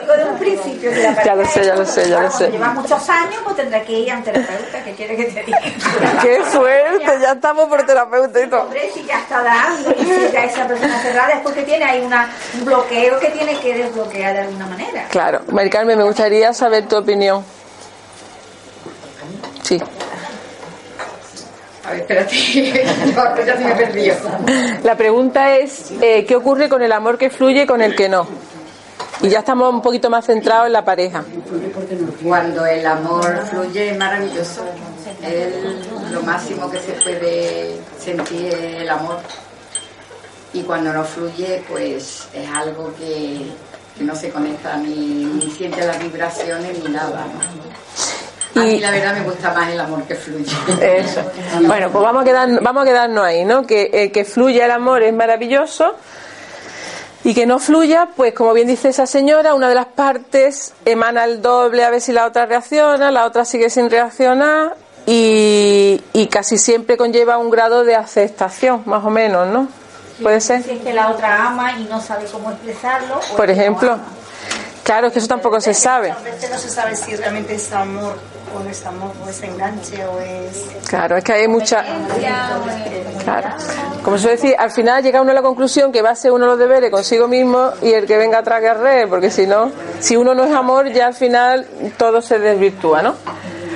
Speaker 9: digo de un principio. si la
Speaker 3: Ya lo sé, ya lo sé, ya lo sé.
Speaker 9: cuando Lleva muchos años, pues tendrá que ir a un terapeuta. ¿Qué quiere que te diga?
Speaker 3: ¡Qué fuerte! Ya estamos por terapeuta y todo.
Speaker 9: Hombre, si ya está dando y si ya esa persona cerrada es porque tiene ahí una, un bloqueo que tiene que desbloquear de alguna manera.
Speaker 3: Claro. Mari Carmen, me gustaría saber tu opinión. Sí.
Speaker 10: A ver, espérate, no, ya se me perdió.
Speaker 3: La pregunta es, eh, ¿qué ocurre con el amor que fluye y con el que no? Y ya estamos un poquito más centrados en la pareja.
Speaker 10: Cuando el amor fluye es maravilloso. Es lo máximo que se puede sentir es el amor. Y cuando no fluye, pues es algo que, que no se conecta ni, ni siente las vibraciones ni nada. ¿no? A mí la verdad me gusta más el amor que fluye.
Speaker 3: Eso. Bueno, pues vamos a, quedar, vamos a quedarnos ahí, ¿no? Que, eh, que fluya el amor es maravilloso y que no fluya, pues como bien dice esa señora, una de las partes emana el doble a ver si la otra reacciona, la otra sigue sin reaccionar y, y casi siempre conlleva un grado de aceptación, más o menos, ¿no? ¿Puede ser?
Speaker 9: Si es que la otra ama y no sabe cómo expresarlo. o
Speaker 3: Por
Speaker 9: no
Speaker 3: ejemplo. Claro, es que eso tampoco se sabe.
Speaker 5: A veces no se sabe si realmente es amor o es amor, o es enganche o es...
Speaker 3: Claro, es que hay mucha... Claro. Como suele decir, al final llega uno a la conclusión que va a hacer uno los deberes consigo mismo y el que venga atrás que arree, porque si no, si uno no es amor, ya al final todo se desvirtúa, ¿no?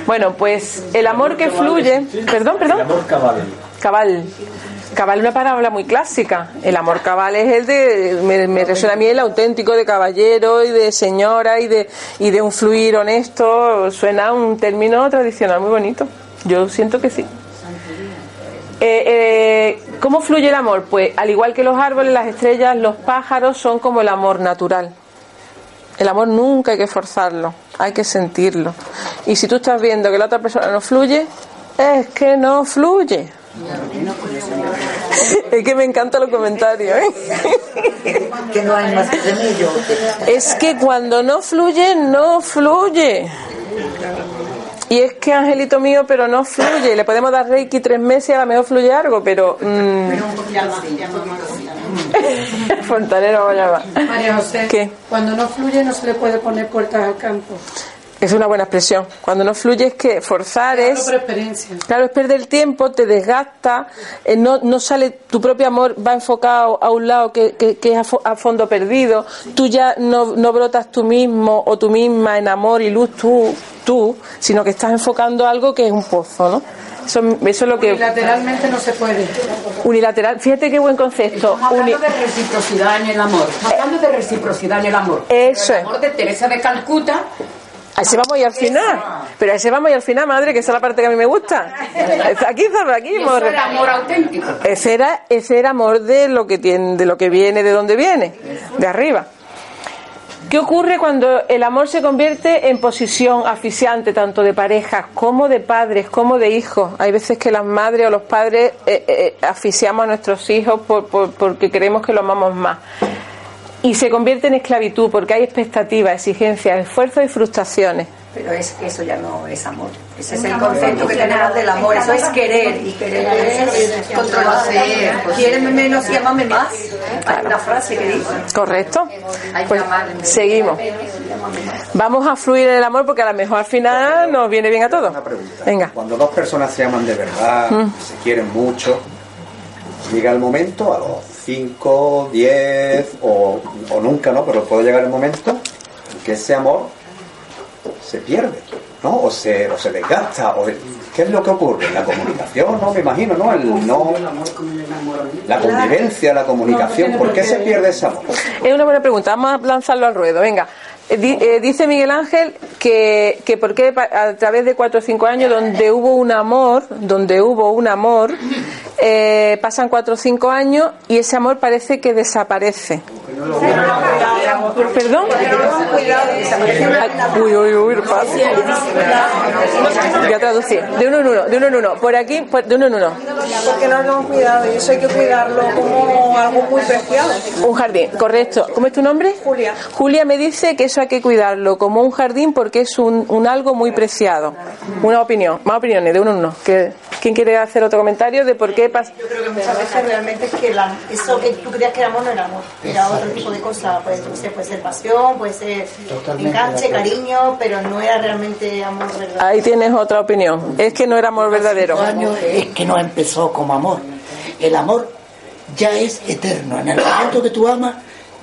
Speaker 3: Bueno, pues el amor que fluye... Perdón,
Speaker 11: El
Speaker 3: perdón.
Speaker 11: amor cabal.
Speaker 3: Cabal. Cabal es una palabra muy clásica. El amor cabal es el de, me, me resuena a mí el auténtico de caballero y de señora y de, y de un fluir honesto. Suena un término tradicional muy bonito. Yo siento que sí. Eh, eh, ¿Cómo fluye el amor? Pues al igual que los árboles, las estrellas, los pájaros son como el amor natural. El amor nunca hay que forzarlo, hay que sentirlo. Y si tú estás viendo que la otra persona no fluye, es que no fluye. Es que me encantan los comentarios. ¿eh?
Speaker 6: Que no hay más remedio.
Speaker 3: Es que cuando no fluye, no fluye. Y es que, Angelito mío, pero no fluye. Le podemos dar Reiki tres meses y a lo mejor fluye algo, pero... mm, Fontanero voy a llamar.
Speaker 12: María José,
Speaker 3: ¿Qué?
Speaker 12: cuando no fluye no se le puede poner puertas al campo.
Speaker 3: Es una buena expresión. Cuando no fluye es que forzar es... Claro, es perder tiempo, te desgasta, eh, no, no sale, tu propio amor va enfocado a un lado que, que- que es a, fo- a fondo perdido, tú ya no, no brotas tú mismo o tú misma en amor y luz tú, tú, sino que estás enfocando algo que es un pozo, ¿no? Eso, eso es lo que...
Speaker 12: Unilateralmente no se puede.
Speaker 3: Unilateral, fíjate qué buen concepto.
Speaker 13: Estamos
Speaker 3: Uni-
Speaker 13: hablando de reciprocidad en el amor. Estamos hablando de reciprocidad en el amor.
Speaker 3: Eso
Speaker 13: el amor de Teresa de Calcuta.
Speaker 3: A ese vamos y al final. Pero a ese vamos y al final, madre, que esa es la parte que a mí me gusta. Aquí, aquí,
Speaker 13: Y eso era amor auténtico.
Speaker 3: Ese era, ese era amor de lo que tiene, de lo que viene, de donde viene, de arriba. ¿Qué ocurre cuando el amor se convierte en posición asfixiante tanto de parejas como de padres, como de hijos? Hay veces que las madres o los padres eh, eh, asfixiamos a nuestros hijos por- por- porque creemos que lo amamos más. Y se convierte en esclavitud porque hay expectativas, exigencias, esfuerzos y frustraciones.
Speaker 4: Pero es que eso ya no es amor. Ese es el concepto que tenemos del amor. Eso es querer. Y querer es controlar. Quiéreme menos y amame más. Hay una frase que dice.
Speaker 3: ¿Correcto? Pues seguimos. Vamos a fluir en el amor porque a lo mejor al final nos viene bien a todos. Venga.
Speaker 7: Cuando dos personas se aman de verdad,
Speaker 3: Mm.
Speaker 7: se quieren mucho, llega el momento, a los 5, 10 o, o nunca, ¿no? Pero puede llegar el momento en que ese amor se pierde, ¿no? O se, o se desgasta. O, ¿Qué es lo que ocurre? La comunicación, ¿no? Me imagino, ¿no? El, no la convivencia, la comunicación. ¿Por qué se pierde ese amor?
Speaker 3: Es una buena pregunta. Vamos a lanzarlo al ruedo. Venga. Eh, eh, dice Miguel Ángel que, que por qué pa- a través de cuatro o cinco años donde hubo un amor, donde hubo un amor, eh, pasan cuatro o cinco años y ese amor parece que desaparece. ¿Perdón? Uy, uy, uy. Voy a traducir. De uno en uno, de uno en uno. Por aquí, por- de uno en uno.
Speaker 14: Porque no cuidado y eso hay que cuidarlo como algo muy preciado.
Speaker 3: Un jardín, correcto. ¿Cómo es tu nombre?
Speaker 14: Julia.
Speaker 3: Julia me dice que eso hay que cuidarlo como un jardín porque es un, un algo muy preciado. Una opinión, más opiniones, de uno en uno. Que ¿Quién quiere hacer otro comentario de por qué pasa?
Speaker 5: Yo creo que muchas veces realmente es que la- eso que tú creías que era amor no era amor, era otro tipo de cosa. Pues, puede ser pasión, puede ser enganche, cariño, pero no era realmente amor verdadero.
Speaker 3: Ahí tienes otra opinión. Es que no era amor verdadero.
Speaker 15: Es que no empezó como amor. El amor ya es eterno. En el momento que tú amas,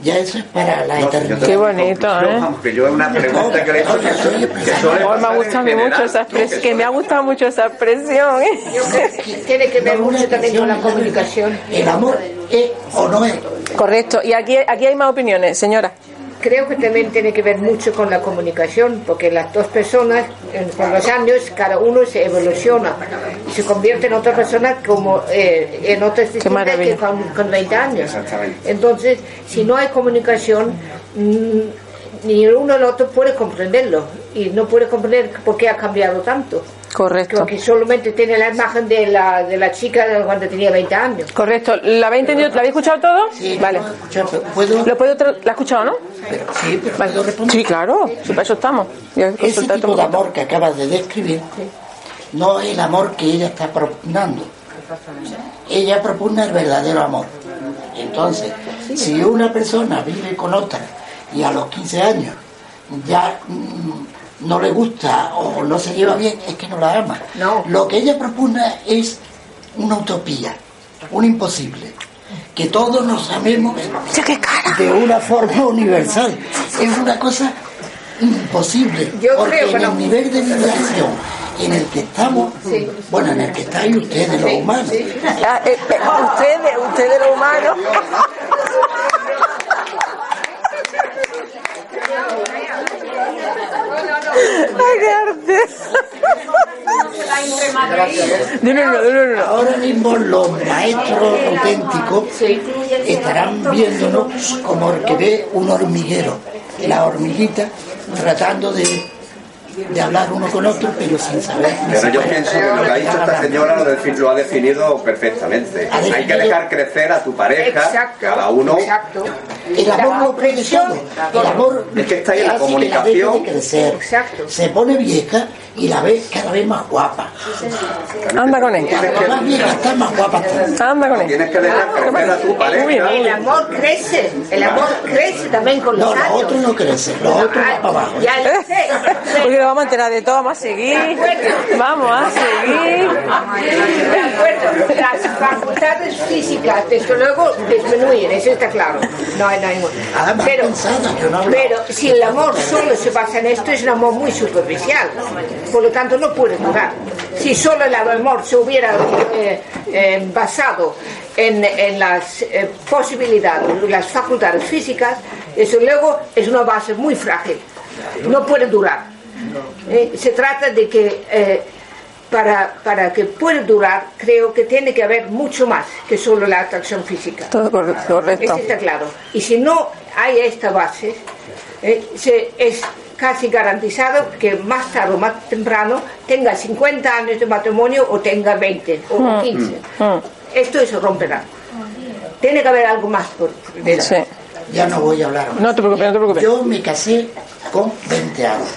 Speaker 15: ya eso es para la eternidad.
Speaker 3: Qué bonito, ¿eh?
Speaker 7: Aunque yo es una pregunta que le he hecho que, suele- que suele
Speaker 3: Oh, me ha gustado mucho esa expresión, que me ha gustado mucho esa expresión. ¿eh?
Speaker 13: Yo creo que tiene que ver mucho también con la comunicación.
Speaker 15: El amor es o no es.
Speaker 3: Correcto. Y aquí, aquí hay más opiniones, señora.
Speaker 13: Creo que también tiene que ver mucho con la comunicación, porque las dos personas, con los años, cada uno se evoluciona y se convierte en otra persona como eh, en otras distintas que con, con 20 años. Entonces, si no hay comunicación, mm, ni el uno ni el otro puede comprenderlo y no puede comprender por qué ha cambiado tanto.
Speaker 3: Correcto.
Speaker 13: Porque solamente tiene la imagen de la, de la chica de cuando tenía 20 años.
Speaker 3: Correcto. ¿La habéis entendido? ¿La habéis escuchado todo? vale.
Speaker 15: ¿Puedo?
Speaker 3: ¿Lo puedo ¿La ha escuchado, no?
Speaker 15: Sí, pero ¿puedo responder?
Speaker 3: Sí, claro. Si para eso estamos.
Speaker 15: Ese tipo de amor que acabas de describir no es el amor que ella está propugnando. Ella propugna el verdadero amor. Entonces, si una persona vive con otra y a los 15 años ya mm, no le gusta o no se lleva bien, es que no la ama. Lo que ella propugna es una utopía, un imposible. Que todos nos amemos de una forma universal. Es una cosa imposible.
Speaker 13: Yo
Speaker 15: porque
Speaker 13: creo que
Speaker 15: en
Speaker 13: no.
Speaker 15: el nivel de vibración en el que estamos, bueno, en el que estáis ustedes, los humanos,
Speaker 3: Ah, eh, eh, ustedes, ustedes los humanos. No, no, no.
Speaker 15: Ahora mismo los maestros auténticos estarán viéndonos como el que ve un hormiguero, la hormiguita tratando de, de hablar uno con otro, pero sin saber.
Speaker 7: Pero yo
Speaker 15: saber
Speaker 7: pienso que lo que ha dicho esta señora lo, ha definido perfectamente. Hay que dejar crecer a tu pareja,
Speaker 13: Exacto,
Speaker 7: cada uno.
Speaker 13: exacto.
Speaker 15: El amor puede todo. El amor
Speaker 7: Es que está ahí la
Speaker 15: que
Speaker 7: comunicación.
Speaker 15: crecer. Se pone vieja y la ves cada vez más guapa.
Speaker 3: Anda con él.
Speaker 15: Cuanto más vieja está, más guapa.
Speaker 3: Anda con él.
Speaker 7: Tienes que dejar crecer a tu pareja.
Speaker 13: El amor crece, el amor crece también con los
Speaker 15: No, lo
Speaker 13: años.
Speaker 15: otro no crece, lo otro va para abajo.
Speaker 13: Ya lo sé.
Speaker 3: Vamos a enterar de todo, vamos a seguir. Vamos a seguir.
Speaker 13: De acuerdo, las facultades físicas, desde luego, disminuyen, eso está claro. No hay, no pero, pero si el amor solo se basa en esto, es un amor muy superficial. Por lo tanto, no puede durar. Si solo el amor se hubiera eh, eh, basado en, en las eh, posibilidades, las facultades físicas, eso luego es una base muy frágil. No puede durar. Eh, se trata de que eh, para, para que pueda durar, creo que tiene que haber mucho más que solo la atracción física.
Speaker 3: Todo correcto. correcto.
Speaker 13: Eso está claro. Y si no hay esta base, eh, se- es casi garantizado que más tarde o más temprano tenga 50 años de matrimonio o tenga 20 o
Speaker 3: Mm.
Speaker 13: 15. Esto se romperá. Tiene que haber algo más por.
Speaker 3: Sí.
Speaker 15: Ya no voy a hablar más.
Speaker 3: No te preocupes, no te preocupes.
Speaker 15: Yo me casé con 20 años.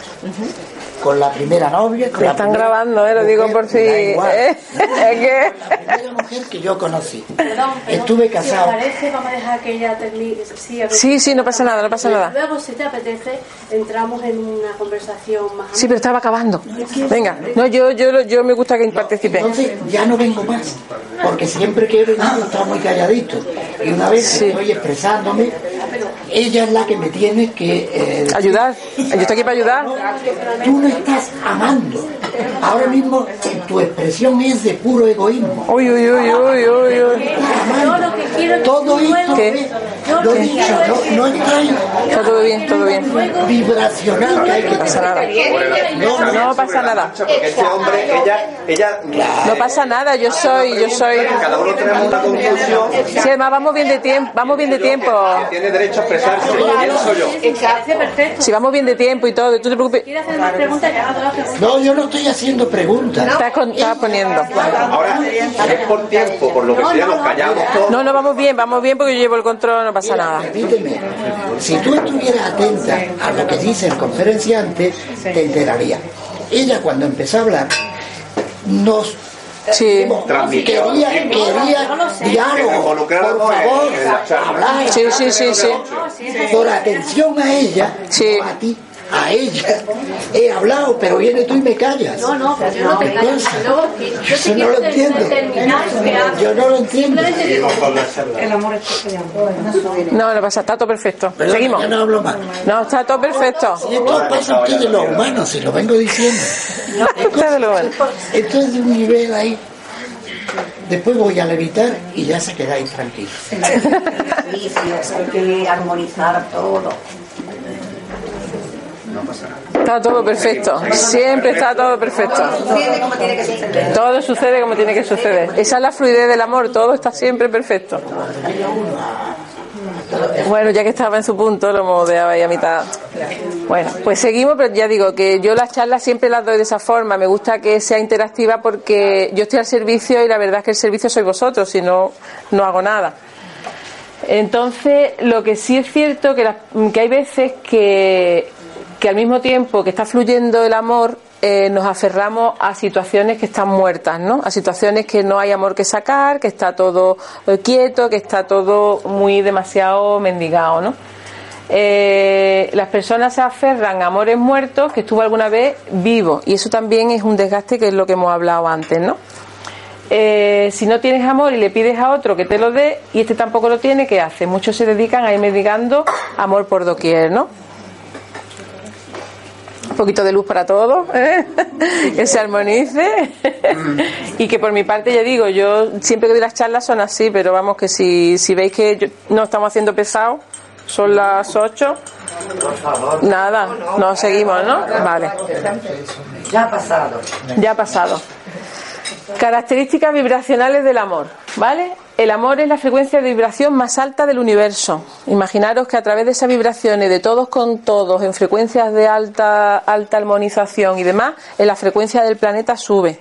Speaker 15: Con la primera novia, con la
Speaker 3: están
Speaker 15: primera
Speaker 3: grabando, ¿eh? Lo digo por si...
Speaker 15: igual.
Speaker 3: ¿eh? Es que...
Speaker 15: La primera mujer que yo conocí.
Speaker 16: Perdón, perdón.
Speaker 15: Estuve
Speaker 16: Si
Speaker 15: casado.
Speaker 16: parece, vamos a dejar que ella termine. Sí.
Speaker 3: Sí, sí, no pasa nada, no pasa nada.
Speaker 16: Luego, si te apetece, entramos en una conversación más
Speaker 3: Sí, pero estaba acabando. Venga, no, yo, yo, yo me gusta que participe.
Speaker 15: Entonces ya no vengo más, porque siempre que he venido estaba muy calladito. Y una vez estoy expresándome, ella es la que me tiene que... eh,
Speaker 3: Ayudar. Yo estoy aquí para ayudar.
Speaker 15: Tú no estás amando. Ahora mismo tu expresión es de puro egoísmo.
Speaker 3: Uy, uy, uy, uy, uy, uy.
Speaker 16: Yo lo que quiero es
Speaker 15: Todo
Speaker 16: que
Speaker 15: esto, lo he dicho, no, no está
Speaker 3: Está todo bien, todo bien.
Speaker 15: vibracional que hay que
Speaker 3: pasa nada.
Speaker 15: No,
Speaker 3: No pasa nada.
Speaker 7: Este hombre, ella, ella,
Speaker 3: No pasa nada, yo soy, yo soy...
Speaker 7: cada uno tenemos una conclusión
Speaker 3: Sí, además vamos bien de tiempo, vamos bien de tiempo.
Speaker 7: que tiene derecho a yo.
Speaker 3: Si vamos bien de tiempo y todo, tú te preocupes.
Speaker 16: ¿Quieres hacer más preguntas? Ya no
Speaker 15: yo no estoy haciendo preguntas.
Speaker 3: Estás, con- estás poniendo.
Speaker 7: Ahora, es por tiempo, por lo que sea, nos callamos todos.
Speaker 3: No, no, vamos bien, vamos bien porque yo llevo el control, no pasa nada.
Speaker 15: Permíteme, si tú estuvieras atenta a lo que dice el conferenciante, te enterarías. Ella cuando empezó a hablar nos
Speaker 3: Sí.
Speaker 15: Quería, quería diálogo, por favor, hablar.
Speaker 3: Sí, sí, sí, sí.
Speaker 15: Por atención a ella, no a ti, a ella. He hablado, pero viene tú y me callas.
Speaker 16: No, no, pero yo no te
Speaker 15: ¿Qué
Speaker 16: callo. yo
Speaker 15: no lo entiendo. Yo no lo entiendo.
Speaker 3: El amor No, no pasa, está todo perfecto.
Speaker 15: Perdona,
Speaker 3: Seguimos.
Speaker 15: no hablo más.
Speaker 3: No, está todo perfecto.
Speaker 15: Y esto pasa aquí de los humanos, si lo vengo diciendo.
Speaker 3: Lo.
Speaker 15: Esto es de un nivel ahí. Después voy a levitar y ya se quedáis tranquilos.
Speaker 4: Servicios, hay que armonizar todo.
Speaker 3: Está todo perfecto. Siempre está todo perfecto. Todo sucede como tiene que suceder. Esa es la fluidez del amor, todo está siempre perfecto. Bueno, ya que estaba en su punto, lo dejado ahí a mitad. Bueno, pues seguimos, pero ya digo que yo las charlas siempre las doy de esa forma. Me gusta que sea interactiva porque yo estoy al servicio y la verdad es que el servicio sois vosotros, si no, no hago nada. Entonces, lo que sí es cierto que, las- que hay veces que, que al mismo tiempo que está fluyendo el amor, eh, nos aferramos a situaciones que están muertas, ¿no? A situaciones que no hay amor que sacar, que está todo eh, quieto, que está todo muy demasiado mendigado, ¿no? Eh, las personas se aferran a amores muertos que estuvo alguna vez vivo y eso también es un desgaste que es lo que hemos hablado antes, ¿no? Si no tienes amor y le pides a otro que te lo dé y este tampoco lo tiene, ¿qué hace? Muchos se dedican a ir mendigando amor por doquier, ¿no? Un poquito de luz para todos, ¿eh? que se armonice y que por mi parte ya digo, yo siempre que doy las charlas son así, pero vamos que si, si veis que yo- no estamos haciendo pesado, son las 8, nada, nos seguimos, ¿no? Vale.
Speaker 6: Ya ha pasado.
Speaker 3: Ya ha pasado. Características vibracionales del amor, ¿vale? El amor es la frecuencia de vibración más alta del universo. Imaginaros que a través de esas vibraciones de todos con todos, en frecuencias de alta, alta armonización y demás, en la frecuencia del planeta sube.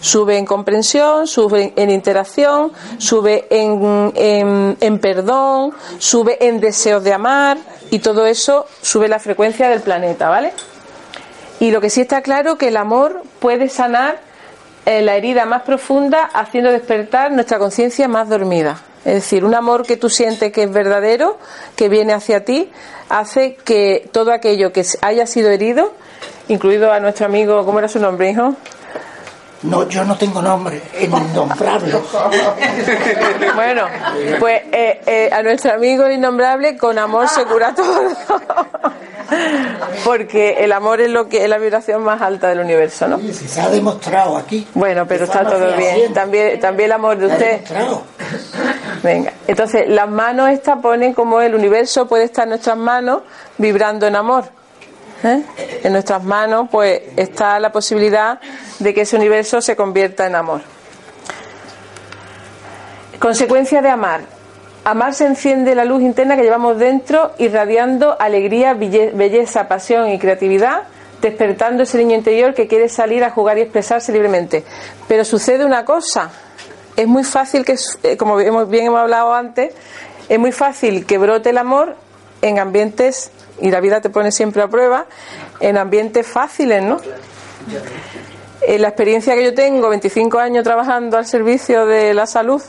Speaker 3: Sube en comprensión, sube en, interacción, sube en, en- en perdón, sube en deseos de amar y todo eso sube la frecuencia del planeta, ¿vale? Y lo que sí está claro que el amor puede sanar eh, la herida más profunda haciendo despertar nuestra conciencia más dormida. Es decir, un amor que tú sientes que es verdadero, que viene hacia ti, hace que todo aquello que haya sido herido, incluido a nuestro amigo, ¿cómo era su nombre, hijo?
Speaker 15: No, yo no tengo nombre, es innombrable.
Speaker 3: Bueno, pues eh, eh, a nuestro amigo innombrable con amor se cura todo. Porque el amor es lo que es la vibración más alta del universo, ¿no?
Speaker 15: Se ha demostrado aquí.
Speaker 3: Bueno, pero está todo bien. También, también el amor de usted. Venga, entonces las manos estas ponen como el universo puede estar en nuestras manos vibrando en amor. ¿eh? En nuestras manos pues está la posibilidad de que ese universo se convierta en amor. Consecuencia de amar. Amar se enciende la luz interna que llevamos dentro, irradiando alegría, belle- belleza, pasión y creatividad, despertando ese niño interior que quiere salir a jugar y expresarse libremente. Pero sucede una cosa, es muy fácil que, eh, como bien hemos hablado antes, es muy fácil que brote el amor en ambientes, y la vida te pone siempre a prueba, en ambientes fáciles, ¿no? En la experiencia que yo tengo, 25 años trabajando al servicio de la salud,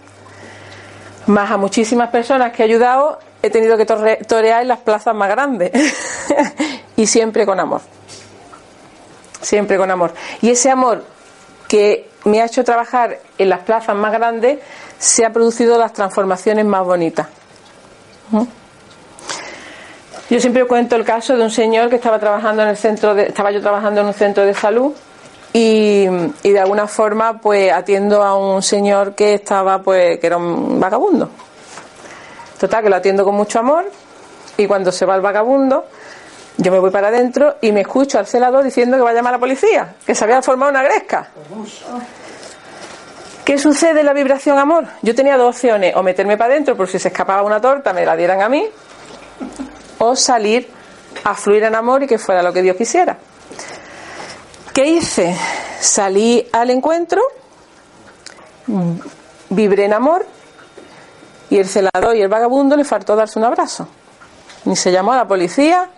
Speaker 3: más a muchísimas personas que he ayudado, he tenido que torear en las plazas más grandes. y siempre con amor. Siempre con amor. Y ese amor que me ha hecho trabajar en las plazas más grandes, se ha producido las transformaciones más bonitas. ¿Mm? Yo siempre cuento el caso de un señor que estaba trabajando en el centro de, estaba yo trabajando en un centro de salud y, y de alguna forma pues atiendo a un señor que estaba pues que era un vagabundo. Total que lo atiendo con mucho amor y cuando se va el vagabundo yo me voy para adentro y me escucho al celador diciendo que va a llamar a la policía, que se había formado una gresca. ¿Qué sucede en la vibración amor? Yo tenía dos opciones, o meterme para adentro por si se escapaba una torta, me la dieran a mí, o salir a fluir en amor y que fuera lo que Dios quisiera. ¿Qué hice? Salí al encuentro, vibré en amor y el celador y el vagabundo le faltó darse un abrazo. Ni se llamó a la policía,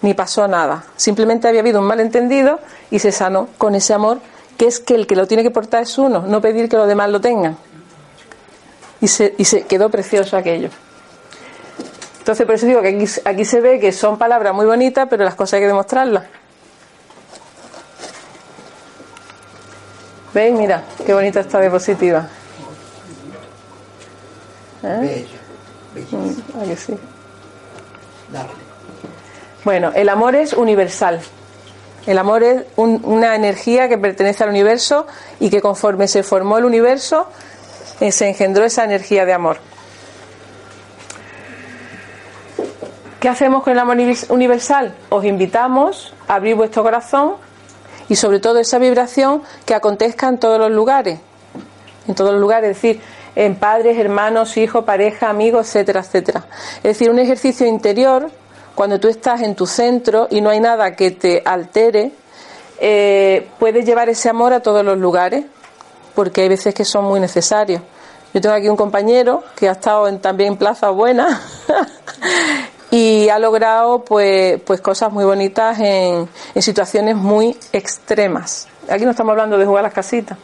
Speaker 3: ni pasó nada. Simplemente había habido un malentendido y se sanó con ese amor que es que el que lo tiene que portar es uno, no pedir que los demás lo tengan. Y se, y se quedó precioso aquello. Entonces, por eso digo que aquí, aquí se ve que son palabras muy bonitas, pero las cosas hay que demostrarlas. ¿Veis? Mira, qué bonita esta diapositiva. ¿Eh? Mm, ¿a que sí? Bueno, el amor es universal. El amor es un- una energía que pertenece al universo y que conforme se formó el universo, eh, se engendró esa energía de amor. ¿Qué hacemos con el amor universal? Os invitamos a abrir vuestro corazón y sobre todo esa vibración que acontezca en todos los lugares. En todos los lugares, es decir, en padres, hermanos, hijos, pareja, amigos, etcétera, etcétera. Es decir, un ejercicio interior, cuando tú estás en tu centro y no hay nada que te altere, eh, puedes llevar ese amor a todos los lugares, porque hay veces que son muy necesarios. Yo tengo aquí un compañero que ha estado también en Plaza Buena y ha logrado pues, pues cosas muy bonitas en, situaciones muy extremas. Aquí no estamos hablando de jugar las casitas.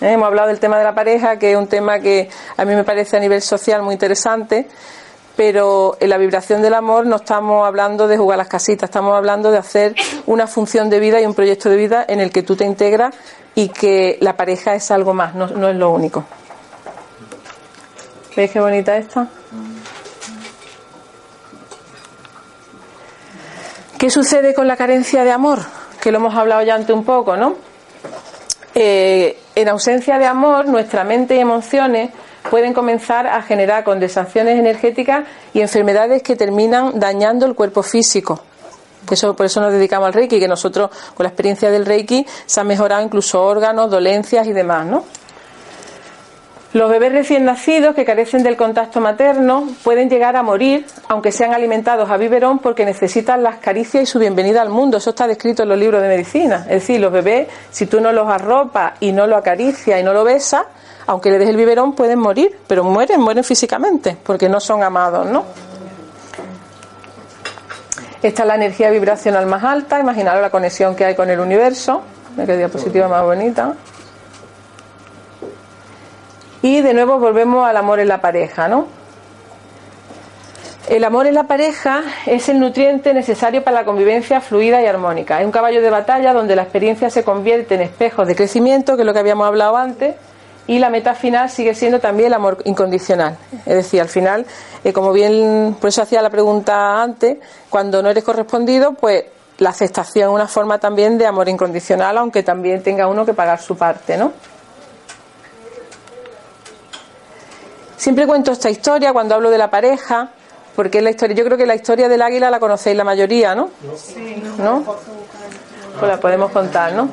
Speaker 3: ¿eh? Hemos hablado del tema de la pareja, que es un tema que a mí me parece a nivel social muy interesante, pero en la vibración del amor no estamos hablando de jugar las casitas, estamos hablando de hacer una función de vida y un proyecto de vida en el que tú te integras y que la pareja es algo más, no, no es lo único. ¿Veis qué bonita esta? ¿Qué sucede con la carencia de amor? Que lo hemos hablado ya antes un poco, ¿no? Eh, en ausencia de amor, nuestra mente y emociones pueden comenzar a generar condensaciones energéticas y enfermedades que terminan dañando el cuerpo físico. Eso, por eso nos dedicamos al Reiki, que nosotros con la experiencia del Reiki se han mejorado incluso órganos, dolencias y demás, ¿no? Los bebés recién nacidos que carecen del contacto materno pueden llegar a morir, aunque sean alimentados a biberón, porque necesitan las caricias y su bienvenida al mundo. Eso está descrito en los libros de medicina. Es decir, los bebés, si tú no los arropas y no lo acaricias y no lo besas, aunque le des el biberón, pueden morir, pero mueren, mueren físicamente, porque no son amados, ¿no? Esta es la energía vibracional más alta. Imaginaros la conexión que hay con el universo. Mira qué diapositiva más bonita. Y de nuevo volvemos al amor en la pareja, ¿no? El amor en la pareja es el nutriente necesario para la convivencia fluida y armónica. Es un caballo de batalla donde la experiencia se convierte en espejos de crecimiento, que es lo que habíamos hablado antes, y la meta final sigue siendo también el amor incondicional. Es decir, al final, eh, como bien, por eso hacía la pregunta antes, cuando no eres correspondido, pues la aceptación es una forma también de amor incondicional, aunque también tenga uno que pagar su parte, ¿no? Siempre cuento esta historia cuando hablo de la pareja, porque es la historia, yo creo que la historia del águila la conocéis la mayoría, ¿no? ¿No? Pues la podemos contar, ¿no?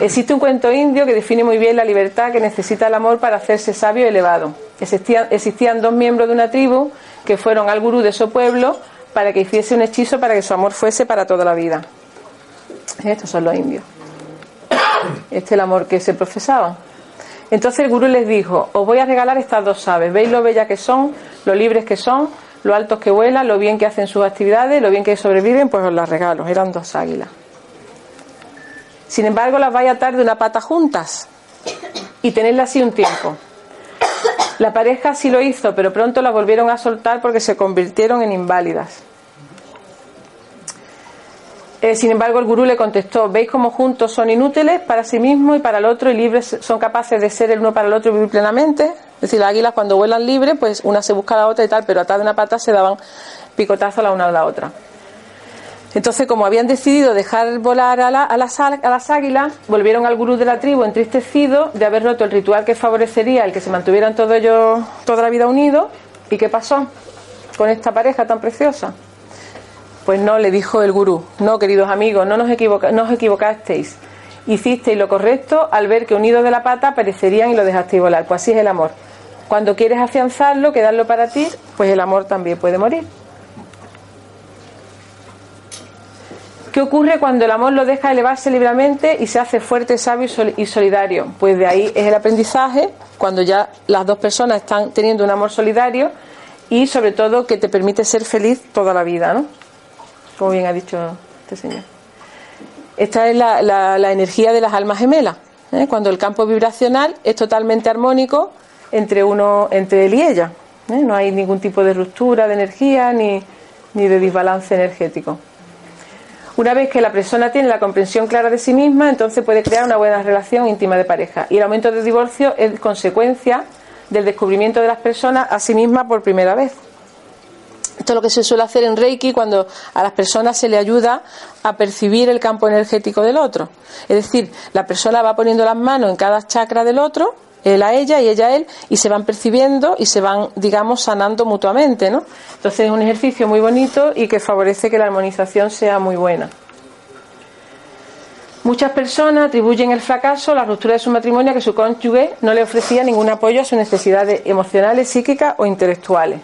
Speaker 3: Existe un cuento indio que define muy bien la libertad que necesita el amor para hacerse sabio y elevado. Existían, existían dos miembros de una tribu que fueron al gurú de su pueblo para que hiciese un hechizo para que su amor fuese para toda la vida. Estos son los indios. Este es el amor que se profesaba. Entonces el gurú les dijo, os voy a regalar estas dos aves, veis lo bellas que son, lo libres que son, lo altos que vuelan, lo bien que hacen sus actividades, lo bien que sobreviven, pues os las regalo. Eran dos águilas. Sin embargo, las vais a atar de una pata juntas y tenerlas así un tiempo. La pareja sí lo hizo, pero pronto las volvieron a soltar porque se convirtieron en inválidas. Eh, sin embargo, el gurú le contestó, ¿veis cómo juntos son inútiles para sí mismos y para el otro y libres son capaces de ser el uno para el otro y vivir plenamente? Es decir, las águilas cuando vuelan libres, pues una se busca a la otra y tal, pero atadas de una pata se daban picotazos la una a la otra. Entonces, como habían decidido dejar volar a, la- a las, a las águilas, volvieron al gurú de la tribu entristecidos de haber roto el ritual que favorecería el que se mantuvieran todos ellos toda la vida unidos. ¿Y qué pasó con esta pareja tan preciosa? Pues no, le dijo el gurú, no, queridos amigos, no nos, equivoca- no os equivocasteis. Hicisteis lo correcto al ver que unidos de la pata perecerían y lo dejasteis volar. Pues así es el amor. Cuando quieres afianzarlo, quedarlo para ti, pues el amor también puede morir. ¿Qué ocurre cuando el amor lo deja elevarse libremente y se hace fuerte, sabio y sol- y solidario? Pues de ahí es el aprendizaje, cuando ya las dos personas están teniendo un amor solidario y sobre todo que te permite ser feliz toda la vida, ¿no? Como bien ha dicho este señor. Esta es la, la- la energía de las almas gemelas, ¿eh? cuando el campo vibracional es totalmente armónico entre uno, entre él y ella. ¿eh? No hay ningún tipo de ruptura de energía ni, ni de desbalance energético. Una vez que la persona tiene la comprensión clara de sí misma, entonces puede crear una buena relación íntima de pareja. Y el aumento de divorcio es consecuencia del descubrimiento de las personas a sí mismas por primera vez. Esto es lo que se suele hacer en Reiki cuando a las personas se le ayuda a percibir el campo energético del otro. Es decir, la persona va poniendo las manos en cada chakra del otro, él a ella y ella a él, y se van percibiendo y se van, digamos, sanando mutuamente, ¿no? Entonces es un ejercicio muy bonito y que favorece que la armonización sea muy buena. Muchas personas atribuyen el fracaso, la ruptura de su matrimonio, a que su cónyuge no le ofrecía ningún apoyo a sus necesidades emocionales, psíquicas o intelectuales.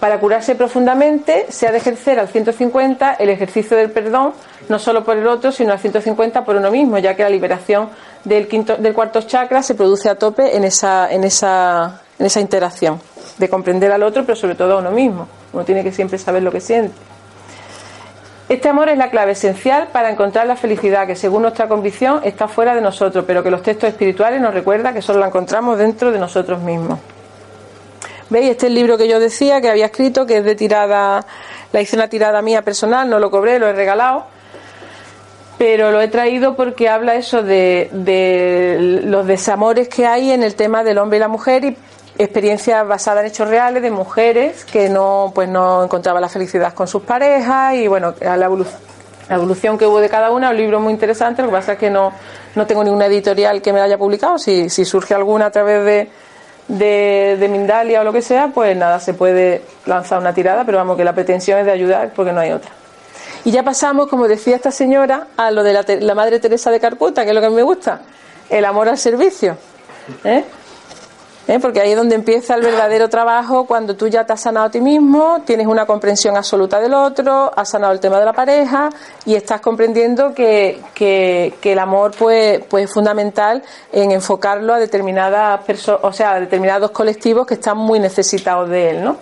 Speaker 3: Para curarse profundamente se ha de ejercer al 150 el ejercicio del perdón, no solo por el otro, sino al 150 por uno mismo, ya que la liberación del, quinto, del cuarto chakra se produce a tope en esa, en, esa, en esa interacción, de comprender al otro, pero sobre todo a uno mismo. Uno tiene que siempre saber lo que siente. Este amor es la clave esencial para encontrar la felicidad que, según nuestra convicción, está fuera de nosotros, pero que los textos espirituales nos recuerdan que solo la encontramos dentro de nosotros mismos. ¿Veis? Este es el libro que yo decía que había escrito, que es de tirada, la hice una tirada mía personal, no lo cobré, lo he regalado, pero lo he traído porque habla eso de, de los desamores que hay en el tema del hombre y la mujer y experiencias basadas en hechos reales de mujeres que no, pues no encontraban la felicidad con sus parejas y bueno, la evolución, la evolución que hubo de cada una, un libro muy interesante, lo que pasa es que no, no tengo ninguna editorial que me la haya publicado, si, si surge alguna a través de de, de Mindalia o lo que sea, pues nada, se puede lanzar una tirada, pero vamos, que la pretensión es de ayudar porque no hay otra. Y ya pasamos, como decía esta señora, a lo de la, la Madre Teresa de Calcuta, que es lo que me gusta, el amor al servicio. ¿eh? ¿Eh? Porque ahí es donde empieza el verdadero trabajo, cuando tú ya te has sanado a ti mismo, tienes una comprensión absoluta del otro, has sanado el tema de la pareja y estás comprendiendo que, que, el amor pues, pues es fundamental en enfocarlo a determinadas personas, o sea, a determinados colectivos que están muy necesitados de él, ¿no?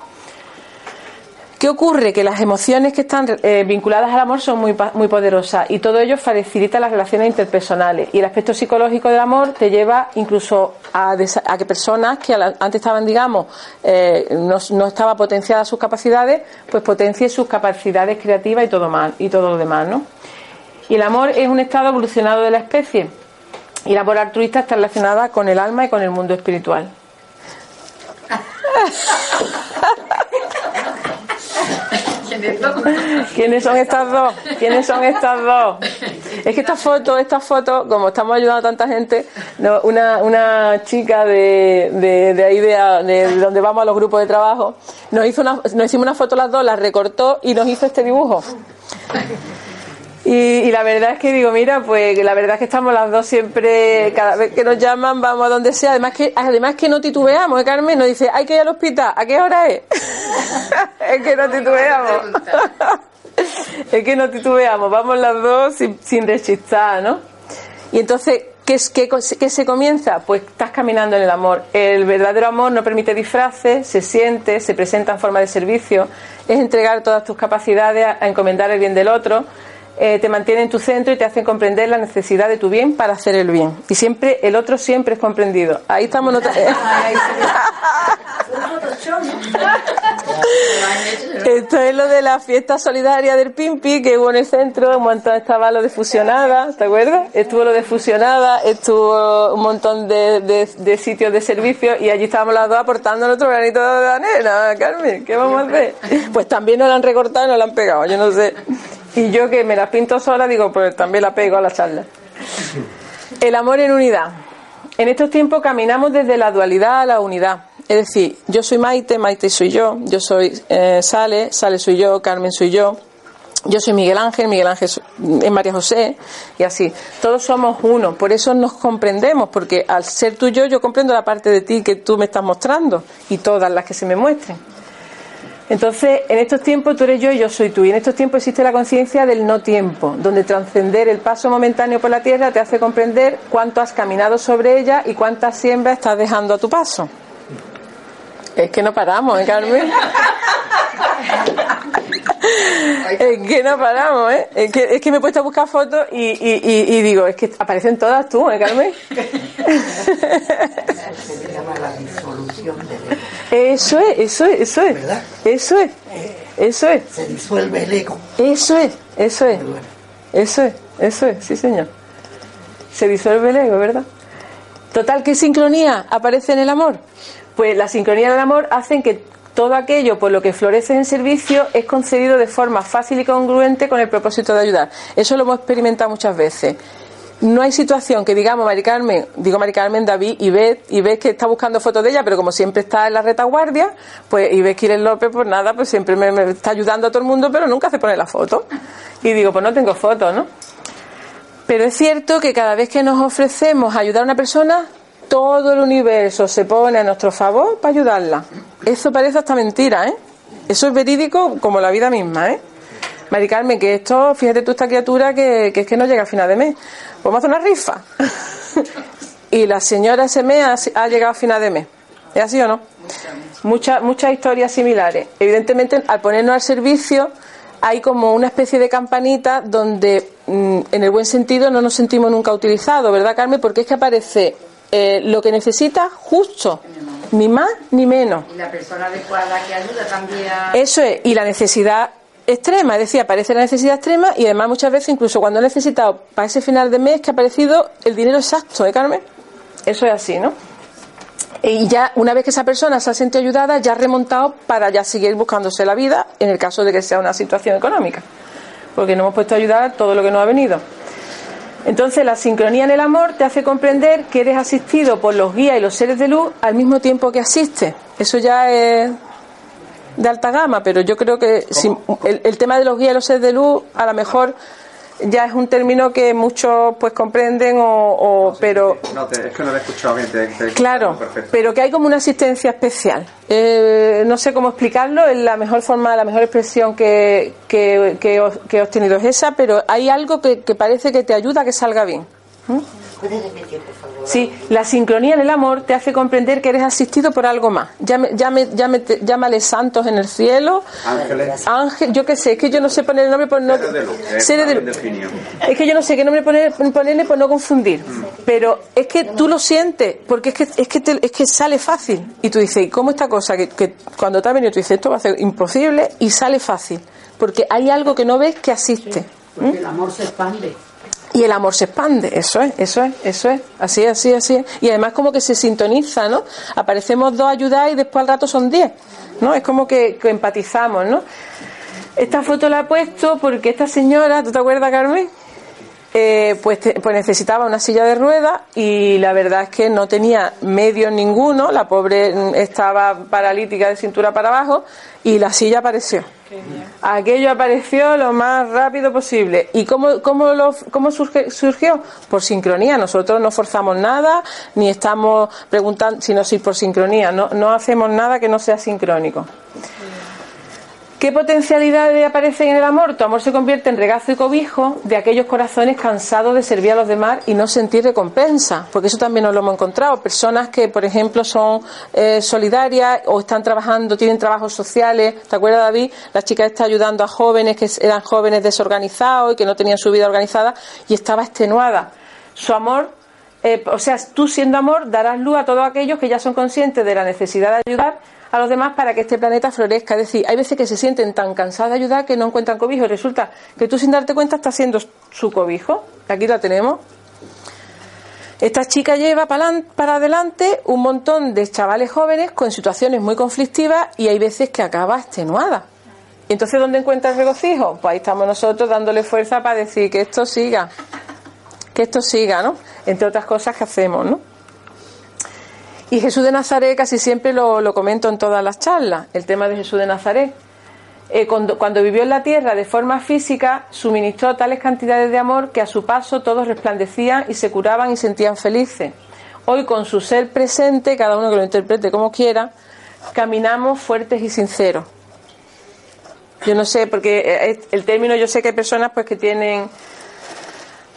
Speaker 3: ¿Qué ocurre? Que las emociones que están eh, vinculadas al amor son muy, muy poderosas y todo ello facilita las relaciones interpersonales. Y el aspecto psicológico del amor te lleva incluso a, que personas que antes estaban, digamos, eh, no, no estaba potenciadas sus capacidades, pues potencie sus capacidades creativas y todo, más, y todo lo demás, ¿no? Y el amor es un estado evolucionado de la especie. Y la amor altruista está relacionada con el alma y con el mundo espiritual. ¿Quiénes son estas dos? ¿Quiénes son estas dos? Es que esta foto, esta foto, como estamos ayudando a tanta gente, una, chica de, de, ahí de, de donde vamos a los grupos de trabajo, nos hizo nos hicimos una foto las dos, la recortó y nos hizo este dibujo. Y, y la verdad es que digo, mira, pues la verdad es que estamos las dos siempre, cada vez que nos llaman, vamos a donde sea. Además que, además que no titubeamos, ¿eh, Carmen? Nos dice, hay que ir al hospital, ¿a qué hora es? es que no titubeamos. es que no titubeamos, vamos las dos sin, sin rechistar, ¿no? Y entonces, ¿qué, es, qué, qué se comienza? Pues estás caminando en el amor. El verdadero amor no permite disfraces, se siente, se presenta en forma de servicio, es entregar todas tus capacidades a encomendar el bien del otro, eh, te mantiene en tu centro y te hacen comprender la necesidad de tu bien para hacer el bien. Y siempre, el otro siempre es comprendido. Ahí estamos nosotros. Esto es lo de la fiesta solidaria del Pimpi que hubo en el centro, un montón estaba lo de fusionada, ¿te acuerdas? Estuvo lo de fusionada, estuvo un montón de, de- de sitios de servicio y allí estábamos las dos aportando nuestro granito de arena, Carmen, ¿qué vamos a hacer? Pues también nos la han recortado y nos la han pegado, yo no sé. Y yo que me las pinto sola, digo, pues también la pego a la charla. El amor en unidad. En estos tiempos caminamos desde la dualidad a la unidad. Es decir, yo soy Maite, Maite soy yo, yo soy eh, Sale, Sale soy yo, Carmen soy yo, yo soy Miguel Ángel, Miguel Ángel es María José, y así. Todos somos uno, por eso nos comprendemos, porque al ser tú yo, yo comprendo la parte de ti que tú me estás mostrando y todas las que se me muestren. Entonces, en estos tiempos tú eres yo y yo soy tú. Y en estos tiempos existe la conciencia del no tiempo, donde trascender el paso momentáneo por la tierra te hace comprender cuánto has caminado sobre ella y cuántas siembras estás dejando a tu paso. Es que no paramos, ¿eh, Carmen? es que no paramos, ¿eh? Es que, es que me he puesto a buscar fotos y, y, y, y digo, es que aparecen todas tú, ¿eh, Carmen?
Speaker 15: Se llama la disolución del ego.
Speaker 3: Eso es, eso es, eso es. Eso es, eso es.
Speaker 15: Se disuelve el ego.
Speaker 3: Eso es, eso es. Eso es, eso es, sí señor. Se disuelve el ego, ¿verdad? Total, ¿qué sincronía aparece en el amor? Pues la sincronía del amor hacen que todo aquello por lo que florece en servicio es concedido de forma fácil y congruente con el propósito de ayudar. Eso lo hemos experimentado muchas veces. No hay situación que digamos, Mari Carmen, digo Mari Carmen, David, y ves, y ves que está buscando fotos de ella, pero como siempre está en la retaguardia, pues y ves que Irene López, pues nada, pues siempre me, está ayudando a todo el mundo, pero nunca se pone la foto. Y digo, pues no tengo fotos, ¿no? Pero es cierto que cada vez que nos ofrecemos a ayudar a una persona, todo el universo se pone a nuestro favor para ayudarla. Eso parece hasta mentira, ¿eh? Eso es verídico como la vida misma, ¿eh? Mari Carmen, que esto, fíjate tú esta criatura que, que es que no llega a final de mes. Pues vamos a hacer una rifa. y la señora ese mes ha, ha llegado a final de mes. ¿Es así o no? Muchas, muchas historias similares. Evidentemente, al ponernos al servicio, hay como una especie de campanita donde, mm, en el buen sentido, no nos sentimos nunca utilizados, ¿verdad, Carmen? Porque es que aparece eh, lo que necesita justo, ni más ni menos.
Speaker 10: Y la persona adecuada que ayuda también a...
Speaker 3: Eso es, y la necesidad extrema, es decir, aparece la necesidad extrema y además muchas veces, incluso cuando he necesitado para ese final de mes, que ha aparecido el dinero exacto, ¿eh, Carmen? Eso es así, ¿no? Y ya, una vez que esa persona se ha sentido ayudada, ya ha remontado para ya seguir buscándose la vida en el caso de que sea una situación económica. Porque no hemos puesto a ayudar todo lo que nos ha venido. Entonces, la sincronía en el amor te hace comprender que eres asistido por los guías y los seres de luz al mismo tiempo que asistes. Eso ya es de alta gama, pero yo creo que si- el, el tema de los guías y los seres de luz, a lo mejor ya es un término que muchos pues comprenden o, o- pero
Speaker 7: No, te- es que no lo he escuchado bien. te- te-
Speaker 3: Claro,
Speaker 7: perfecto.
Speaker 3: pero que hay como una asistencia especial. Eh, no sé cómo explicarlo, es la mejor forma, la mejor expresión que, que, que he- que he obtenido es esa, pero hay algo que, que parece que te ayuda a que salga bien. ¿Mm?
Speaker 15: ¿Puedes repetir, por favor?
Speaker 3: Sí, la sincronía en el amor te hace comprender que eres asistido por algo más. Llame, llame, llame- llámale santos en el cielo,
Speaker 7: Ángeles.
Speaker 3: ángel, yo qué sé, es que yo no sé poner el nombre por no...
Speaker 7: Seres de luz, eh,
Speaker 3: Seres de luz. Es que yo no sé qué nombre poner, ponerle por no confundir. Pero es que tú lo sientes, porque es que, es que, te- es que sale fácil. Y tú dices, ¿y cómo esta cosa que, que cuando te ha venido tú dices, esto va a ser imposible y sale fácil? Porque hay algo que no ves que asiste. ¿Mm?
Speaker 17: El amor se expande.
Speaker 3: Y el amor se expande, eso es, eso es, eso es, así es, así así es. Y además como que se sintoniza, ¿no? Aparecemos dos a ayudar y después al rato son diez, ¿no? Es como que, empatizamos, ¿no? Esta foto la he puesto porque esta señora, ¿tú te acuerdas, Carmen? Eh, pues, te- pues necesitaba una silla de ruedas y la verdad es que no tenía medios ninguno, la pobre estaba paralítica de cintura para abajo y la silla apareció. Aquello apareció lo más rápido posible. ¿Y cómo, cómo, lo, cómo surge- surgió? Por sincronía. Nosotros no forzamos nada, ni estamos preguntando, sino si por sincronía. No, no hacemos nada que no sea sincrónico. ¿Qué potencialidades aparecen en el amor? Tu amor se convierte en regazo y cobijo de aquellos corazones cansados de servir a los demás y no sentir recompensa, porque eso también nos lo hemos encontrado. Personas que, por ejemplo, son eh, solidarias o están trabajando, tienen trabajos sociales. ¿Te acuerdas, David? La chica está ayudando a jóvenes que eran jóvenes desorganizados y que no tenían su vida organizada y estaba extenuada. Su amor eh, o sea, tú siendo amor darás luz a todos aquellos que ya son conscientes de la necesidad de ayudar a los demás para que este planeta florezca. Es decir, hay veces que se sienten tan cansados de ayudar que no encuentran cobijo y resulta que tú sin darte cuenta estás siendo su cobijo. Aquí la tenemos. Esta chica lleva para adelan- para adelante un montón de chavales jóvenes con situaciones muy conflictivas y hay veces que acaba extenuada. ¿Y entonces dónde encuentra el regocijo? Pues ahí estamos nosotros dándole fuerza para decir que esto siga que esto siga, ¿no? Entre otras cosas que hacemos, ¿no? Y Jesús de Nazaret casi siempre lo, lo comento en todas las charlas, el tema de Jesús de Nazaret. Eh, cuando, cuando vivió en la tierra de forma física, suministró tales cantidades de amor que a su paso todos resplandecían y se curaban y sentían felices. Hoy, con su ser presente, cada uno que lo interprete como quiera, caminamos fuertes y sinceros. Yo no sé, porque eh, el término, yo sé que hay personas pues que tienen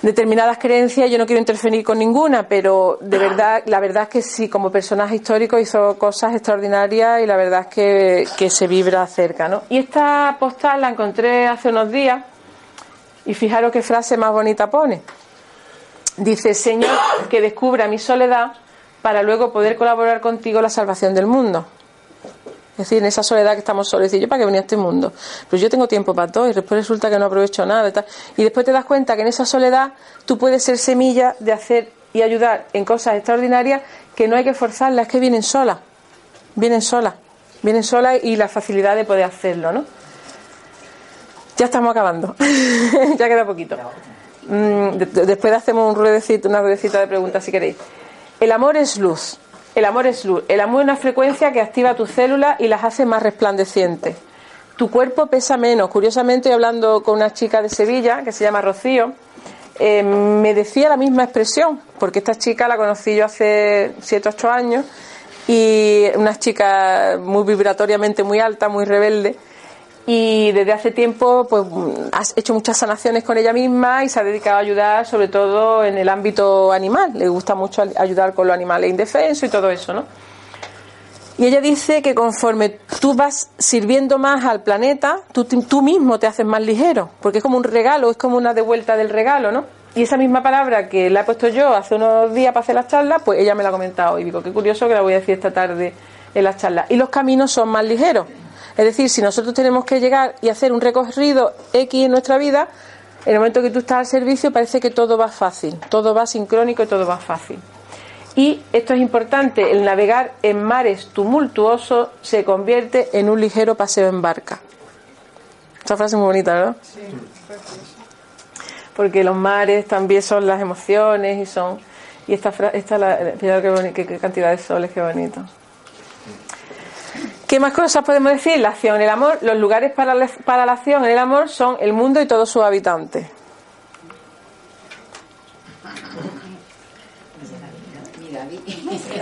Speaker 3: determinadas creencias, yo no quiero interferir con ninguna, pero de verdad, la verdad es que sí, como personaje histórico hizo cosas extraordinarias y la verdad es que, que se vibra cerca, ¿no? Y esta postal la encontré hace unos días y fijaros qué frase más bonita pone. Dice, Señor, que descubra mi soledad para luego poder colaborar contigo en la salvación del mundo. Es decir, en esa soledad que estamos solos, decir, yo para qué venía a este mundo, pues yo tengo tiempo para todo y después resulta que no aprovecho nada y tal. Y después te das cuenta que en esa soledad tú puedes ser semilla de hacer y ayudar en cosas extraordinarias que no hay que forzarlas, que vienen solas, vienen solas, vienen solas y la facilidad de poder hacerlo, ¿no? Ya estamos acabando, ya queda poquito. Mm, de- después hacemos un ruedecito, una ruedecita de preguntas si queréis. El amor es luz. El amor es luz. El amor es una frecuencia que activa tus células y las hace más resplandecientes. Tu cuerpo pesa menos. Curiosamente, hablando con una chica de Sevilla que se llama Rocío, eh, me decía la misma expresión, porque esta chica la conocí yo hace 7 o 8 años y una chica muy vibratoriamente muy alta, muy rebelde. Y desde hace tiempo pues ha hecho muchas sanaciones con ella misma y se ha dedicado a ayudar sobre todo en el ámbito animal. Le gusta mucho ayudar con los animales indefensos y todo eso, ¿no? Y ella dice que conforme tú vas sirviendo más al planeta, tú, tú mismo te haces más ligero, porque es como un regalo, es como una devuelta del regalo, ¿no? Y esa misma palabra que la he puesto yo hace unos días para hacer las charlas, pues ella me la ha comentado y digo, qué curioso que la voy a decir esta tarde en las charlas. Y los caminos son más ligeros. Es decir, si nosotros tenemos que llegar y hacer un recorrido X en nuestra vida, en el momento que tú estás al servicio parece que todo va fácil, todo va sincrónico y todo va fácil. Y esto es importante, el navegar en mares tumultuosos se convierte en un ligero paseo en barca. Esta frase es muy bonita, ¿verdad? Porque los mares también son las emociones y son... Y esta, fra- esta la, boni- qué- qué cantidad de soles, qué bonito. ¿Qué más cosas podemos decir? La acción, el amor. Los lugares para la, para la acción en el amor son el mundo y todos sus habitantes.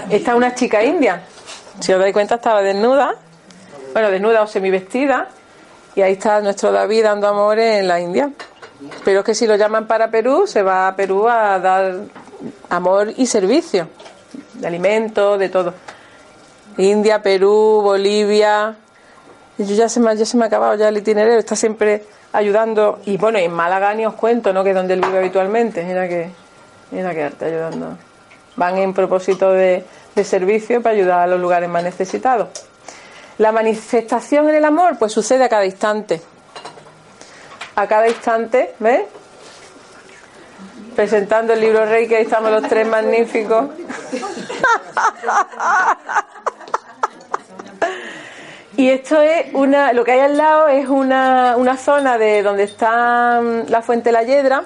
Speaker 3: Esta es una chica india. Si os dais cuenta, estaba desnuda. Bueno, desnuda o semivestida. Y ahí está nuestro David dando amores en la India. Pero es que si lo llaman para Perú, se va a Perú a dar amor y servicio. De alimentos, de todo. India, Perú, Bolivia. Y yo ya se me, ya se me ha acabado ya el itinerario. Está siempre ayudando. Y bueno, en Málaga ni os cuento, ¿no? Que es donde él vive habitualmente. Mira que, mira que arte ayudando. Van en propósito de, de servicio para ayudar a los lugares más necesitados. La manifestación en el amor, pues sucede a cada instante. A cada instante, ¿ves? Presentando el libro Rey, que ahí estamos los tres magníficos. Y esto es una, lo que hay al lado es una, una zona de donde está mm, la fuente La Yedra,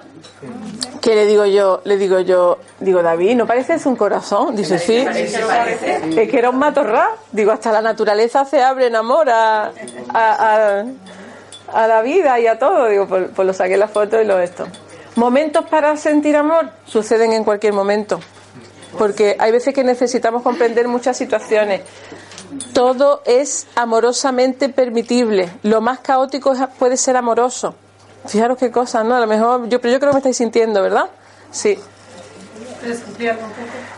Speaker 3: que le digo yo, le digo yo, digo David, ¿no pareces un corazón? Dice, sí, es que era un matorral. Digo, hasta la naturaleza se abre en amor a, a, a, a la vida y a todo. Digo, pues, pues lo saqué la foto y lo esto. Momentos para sentir amor suceden en cualquier momento. Porque hay veces que necesitamos comprender muchas situaciones. Todo es amorosamente permitible. Lo más caótico puede ser amoroso. Fijaros qué cosas, ¿no? A lo mejor, yo, pero yo creo que me estáis sintiendo, ¿verdad? Sí.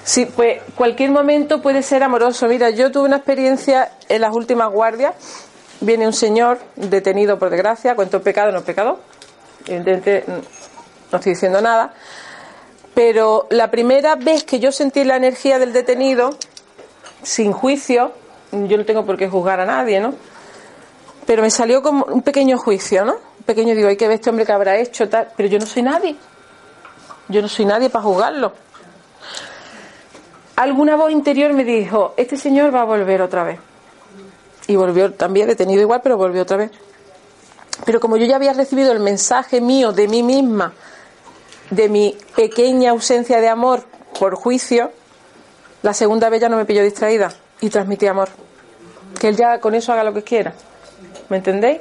Speaker 3: Sí, pues cualquier momento puede ser amoroso. Mira, yo tuve una experiencia en las últimas guardias. Viene un señor detenido por desgracia, cuento pecado, no pecado. Evidentemente no estoy diciendo nada. Pero la primera vez que yo sentí la energía del detenido, sin juicio, yo no tengo por qué juzgar a nadie, ¿no? Pero me salió como un pequeño juicio, ¿no? Un pequeño, digo, hay que ver este hombre que habrá hecho, tal. Pero yo no soy nadie. Yo no soy nadie para juzgarlo. Alguna voz interior me dijo, este señor va a volver otra vez. Y volvió también detenido igual, pero volvió otra vez. Pero como yo ya había recibido el mensaje mío de mí misma, de mi pequeña ausencia de amor por juicio, la segunda vez ya no me pilló distraída y transmití amor. Que él ya con eso haga lo que quiera. ¿Me entendéis?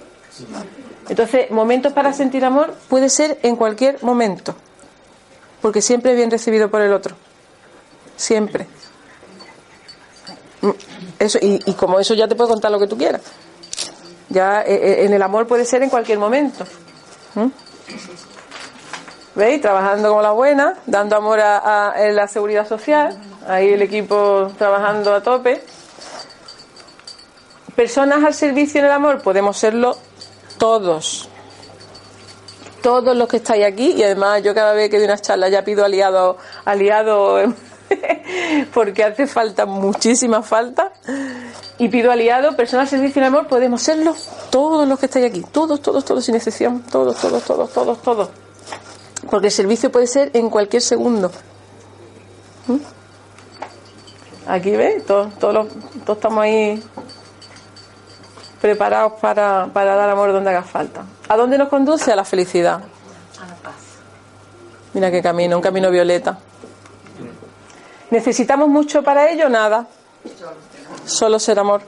Speaker 3: Entonces, momentos para sentir amor puede ser en cualquier momento. Porque siempre es bien recibido por el otro. Siempre. Mm, Eso, y, como eso ya te puedo contar lo que tú quieras. Ya eh, eh, en el amor puede ser en cualquier momento. ¿Mm? ¿Veis? Trabajando como la buena, dando amor a, la seguridad social. Ahí el equipo trabajando a tope. Personas al servicio en el amor, podemos serlo todos. Todos los que estáis aquí. Y además yo cada vez que doy unas charlas ya pido aliado, aliado porque hace falta, muchísima falta. Y pido aliado, personas al servicio en amor, podemos serlo todos los que estáis aquí. Todos, todos, todos, sin excepción. Todos, todos, todos, todos, todos. Porque el servicio puede ser en cualquier segundo. ¿Mm? Aquí veis, todos, todos, todos estamos ahí preparados para, para dar amor donde haga falta. ¿A dónde nos conduce? A la felicidad. Mira qué camino, un camino violeta. ¿Necesitamos mucho para ello? Nada. Solo ser amor.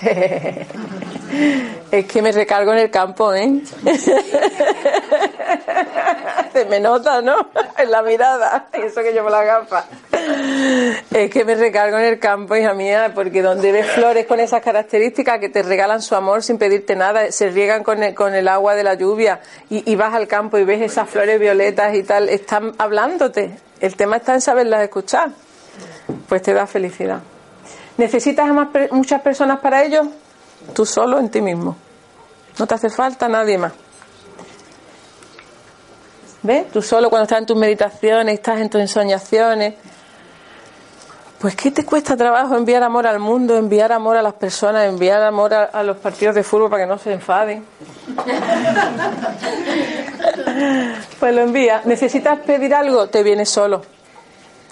Speaker 3: es que me recargo en el campo, ¿eh? Se me nota, ¿no? En la mirada. Y eso que llevo la gafa. Es que me recargo en el campo, hija mía, porque donde ves flores con esas características que te regalan su amor sin pedirte nada, se riegan con el, agua de la lluvia y, vas al campo y ves esas flores violetas y tal, están hablándote. El tema está en saberlas escuchar. Pues te da felicidad. ¿Necesitas a más muchas personas para ello? Tú solo en ti mismo. No te hace falta nadie más. ¿Ves? Tú solo cuando estás en tus meditaciones, estás en tus ensoñaciones. Pues ¿qué te cuesta trabajo enviar amor al mundo, enviar amor a las personas, enviar amor a, a los partidos de fútbol para que no se enfaden? Pues lo envía. ¿Necesitas pedir algo? Te viene solo.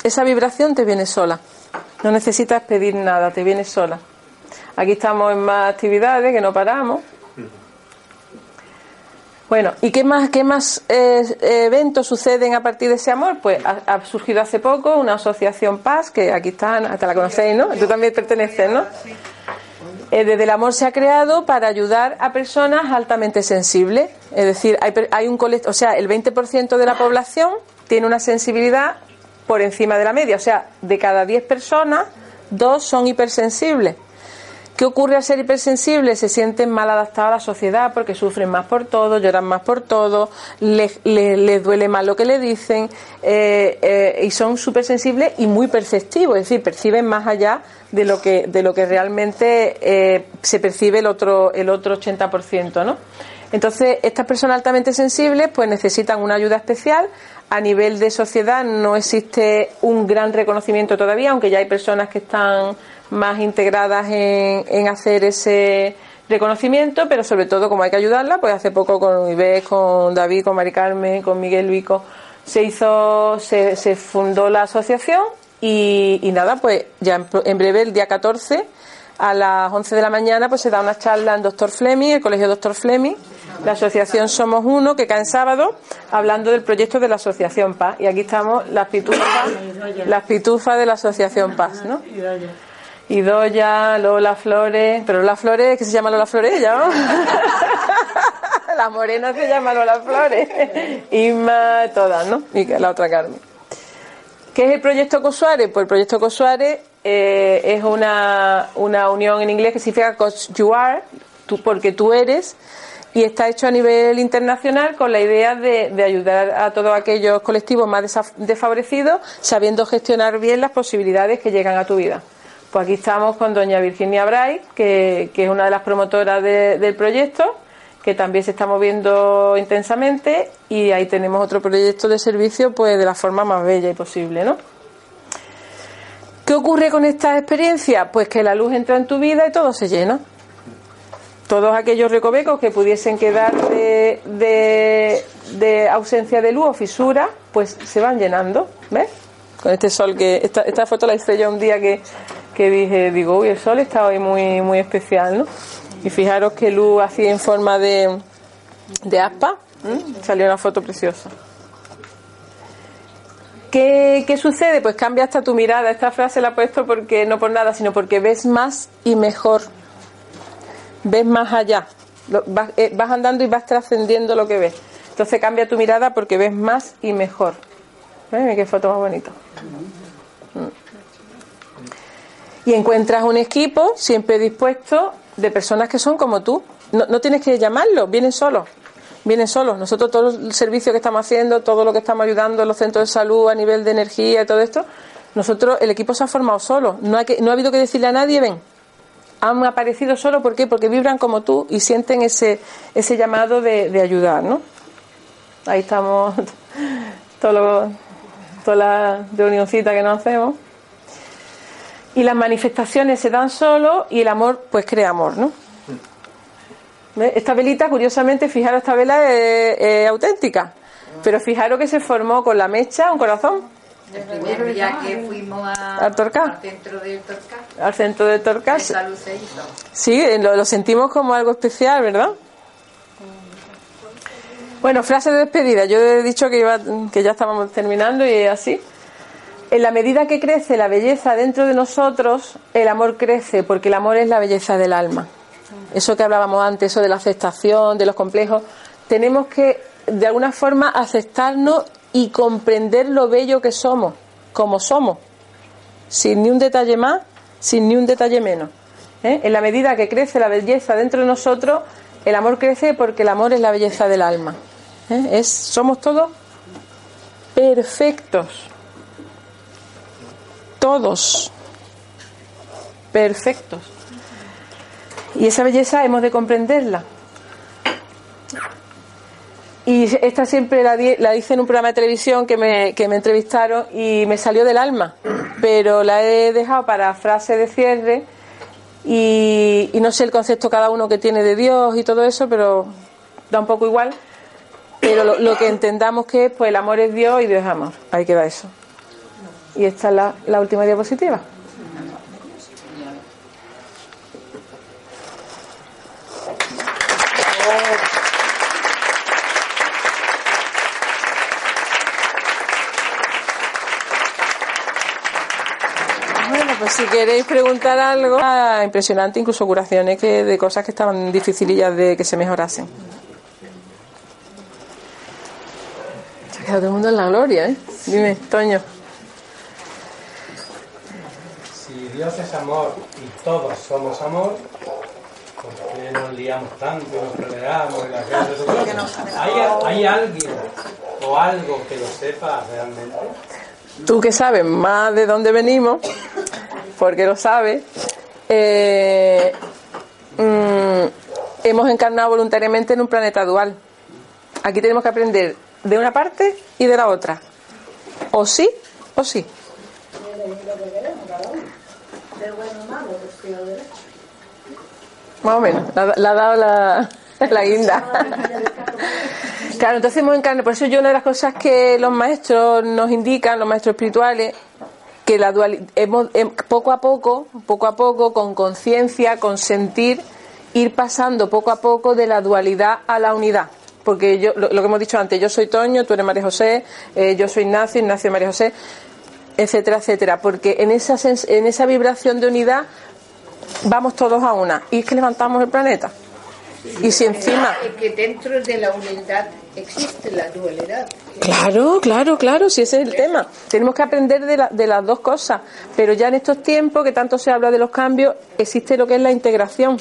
Speaker 3: Esa vibración te viene sola. No necesitas pedir nada, te viene sola. Aquí estamos en más actividades que no paramos. Bueno, ¿y qué más, qué más eh, eventos suceden a partir de ese amor? Pues ha, surgido hace poco una asociación Paz, que aquí están, hasta la conocéis, ¿no? Tú también perteneces, ¿no? Eh, desde el amor se ha creado para ayudar a personas altamente sensibles. Es decir, hay, hay un o sea, el 20% de la población tiene una sensibilidad por encima de la media. O sea, de cada 10 personas, dos son hipersensibles. ¿Qué ocurre al ser hipersensibles? Se sienten mal adaptados a la sociedad porque sufren más por todo, lloran más por todo, les, les- les duele más lo que le dicen eh, eh, y son súper sensibles y muy perceptivos, es decir, perciben más allá de lo que, de lo que realmente eh, se percibe el otro, el otro 80%, ¿no? Entonces, estas personas altamente sensibles pues necesitan una ayuda especial. A nivel de sociedad no existe un gran reconocimiento todavía, aunque ya hay personas que están más integradas en, en hacer ese reconocimiento, pero sobre todo como hay que ayudarla, pues hace poco con Ives, con David, con Mari Carmen, con Miguel Vico, se hizo, se, se fundó la asociación y, nada, pues ya en, en breve, el día 14, a las 11 de la mañana, pues se da una charla en Doctor Fleming, el Colegio Doctor Fleming, la asociación Somos Uno, que cae en sábado, hablando del proyecto de la Asociación Paz. Y aquí estamos las pitufas, las pitufas de la Asociación Paz, ¿no? Idoya, Lola Flores, pero Lola Flores, que se llama Lola Flores ella, ¿no? la morena se llama Lola Flores, Inma, todas, ¿no? Y la otra Carmen. ¿Qué es el proyecto Cosuare? Pues el proyecto Cosuare eh, es una, una unión en inglés que significa cause you are, porque tú eres, y está hecho a nivel internacional con la idea de, de ayudar a todos aquellos colectivos más desfavorecidos, sabiendo gestionar bien las posibilidades que llegan a tu vida. Pues aquí estamos con doña Virginia Bray, que, que es una de las promotoras de- del proyecto, que también se está moviendo intensamente, y ahí tenemos otro proyecto de servicio pues de la forma más bella y posible, ¿no? ¿Qué ocurre con esta experiencia? Pues que la luz entra en tu vida y todo se llena. Todos aquellos recovecos que pudiesen quedar de, de- de ausencia de luz o fisura, pues se van llenando, ¿ves? Con este sol que... Esta, esta foto la hice yo un día que, que dije, digo, uy, el sol está hoy muy, muy especial, ¿no? Y fijaros que luz hacía en forma de, de aspa, ¿m? salió una foto preciosa. ¿Qué, ¿Qué sucede? Pues cambia hasta tu mirada. Esta frase la he puesto porque no por nada, sino porque ves más y mejor. Ves más allá. Eh, vas andando y vas trascendiendo lo que ves. Entonces cambia tu mirada porque ves más y mejor. ¿Ves? Mira qué foto más bonita. Mm. Y encuentras un equipo siempre dispuesto de personas que son como tú. No, no tienes que llamarlos, vienen solos. vienen solos. Nosotros todo el servicio que estamos haciendo, todo lo que estamos ayudando en los centros de salud a nivel de energía y todo esto, nosotros, el equipo se ha formado solo. No ha, que, no ha habido que decirle a nadie, ven. Han aparecido solo, ¿por qué? Porque vibran como tú y sienten ese, ese llamado de, de ayudar, ¿no? Ahí estamos, todo lo, toda la reunioncita que nos hacemos. Y las manifestaciones se dan solo y el amor, pues crea amor, ¿no? ¿Ves? Esta velita, curiosamente, fijaros, esta vela es, es auténtica. Pero fijaros que se formó con la mecha, un corazón,
Speaker 10: El primer día que fuimos a-
Speaker 3: ¿Al
Speaker 10: al centro del Torcal,
Speaker 3: al centro de Torcas.
Speaker 10: esa luz se hizo.
Speaker 3: Sí, lo, lo sentimos como algo especial, ¿verdad? Bueno, frase de despedida. Yo he dicho que, iba, que ya estábamos terminando y así. En la medida que crece la belleza dentro de nosotros, el amor crece, porque el amor es la belleza del alma. Eso que hablábamos antes, eso de la aceptación, de los complejos, tenemos que, de alguna forma, aceptarnos y comprender lo bello que somos, como somos, sin ni un detalle más, sin ni un detalle menos. ¿eh? En la medida que crece la belleza dentro de nosotros, el amor crece porque el amor es la belleza del alma. ¿eh? Es, somos todos perfectos. Todos. Perfectos. Y esa belleza hemos de comprenderla. Y esta siempre la, di- hice en un programa de televisión que me, que me entrevistaron y me salió del alma, pero la he dejado para frase de cierre y, y no sé el concepto cada uno que tiene de Dios y todo eso, pero da un poco igual. Pero lo, lo que entendamos que es, pues el amor es Dios y Dios es amor. Ahí queda eso. Y esta es la, última diapositiva. Bueno, pues si queréis preguntar algo, ah, impresionante, incluso curaciones que de cosas que estaban dificilillas de que se mejorasen. Se ha quedado todo el mundo en la gloria, ¿eh? Dime, Toño.
Speaker 17: Si Dios es amor y todos somos amor, ¿por qué nos liamos tanto y nos peleamos todo eso? ¿Hay, ¿Hay alguien o algo que lo sepa realmente?
Speaker 3: Tú que sabes más de dónde venimos, porque lo sabes, eh, mm, hemos encarnado voluntariamente en un planeta dual. Aquí tenemos que aprender de una parte y de la otra. O sí o sí. Más o menos. La, la ha dado la, la guinda. Claro, entonces hemos encarnado. Por eso yo una de las cosas que los maestros nos indican, los maestros espirituales, que la dualidad, hemos, em- poco a poco, poco a poco, con conciencia, con sentir, ir pasando poco a poco de la dualidad a la unidad. Porque yo, lo, lo que hemos dicho antes, yo soy Toño, tú eres María José, eh, yo soy Ignacio, Ignacio y María José, etcétera, etcétera. Porque en esa, en esa vibración de unidad vamos todos a una. Y es que levantamos el planeta. Y si encima...
Speaker 13: Es que dentro de la unidad existe la dualidad.
Speaker 3: Claro, claro, claro, si ese es el tema. Tenemos que aprender de, la- de las dos cosas, pero ya en estos tiempos que tanto se habla de los cambios, existe lo que es la integración,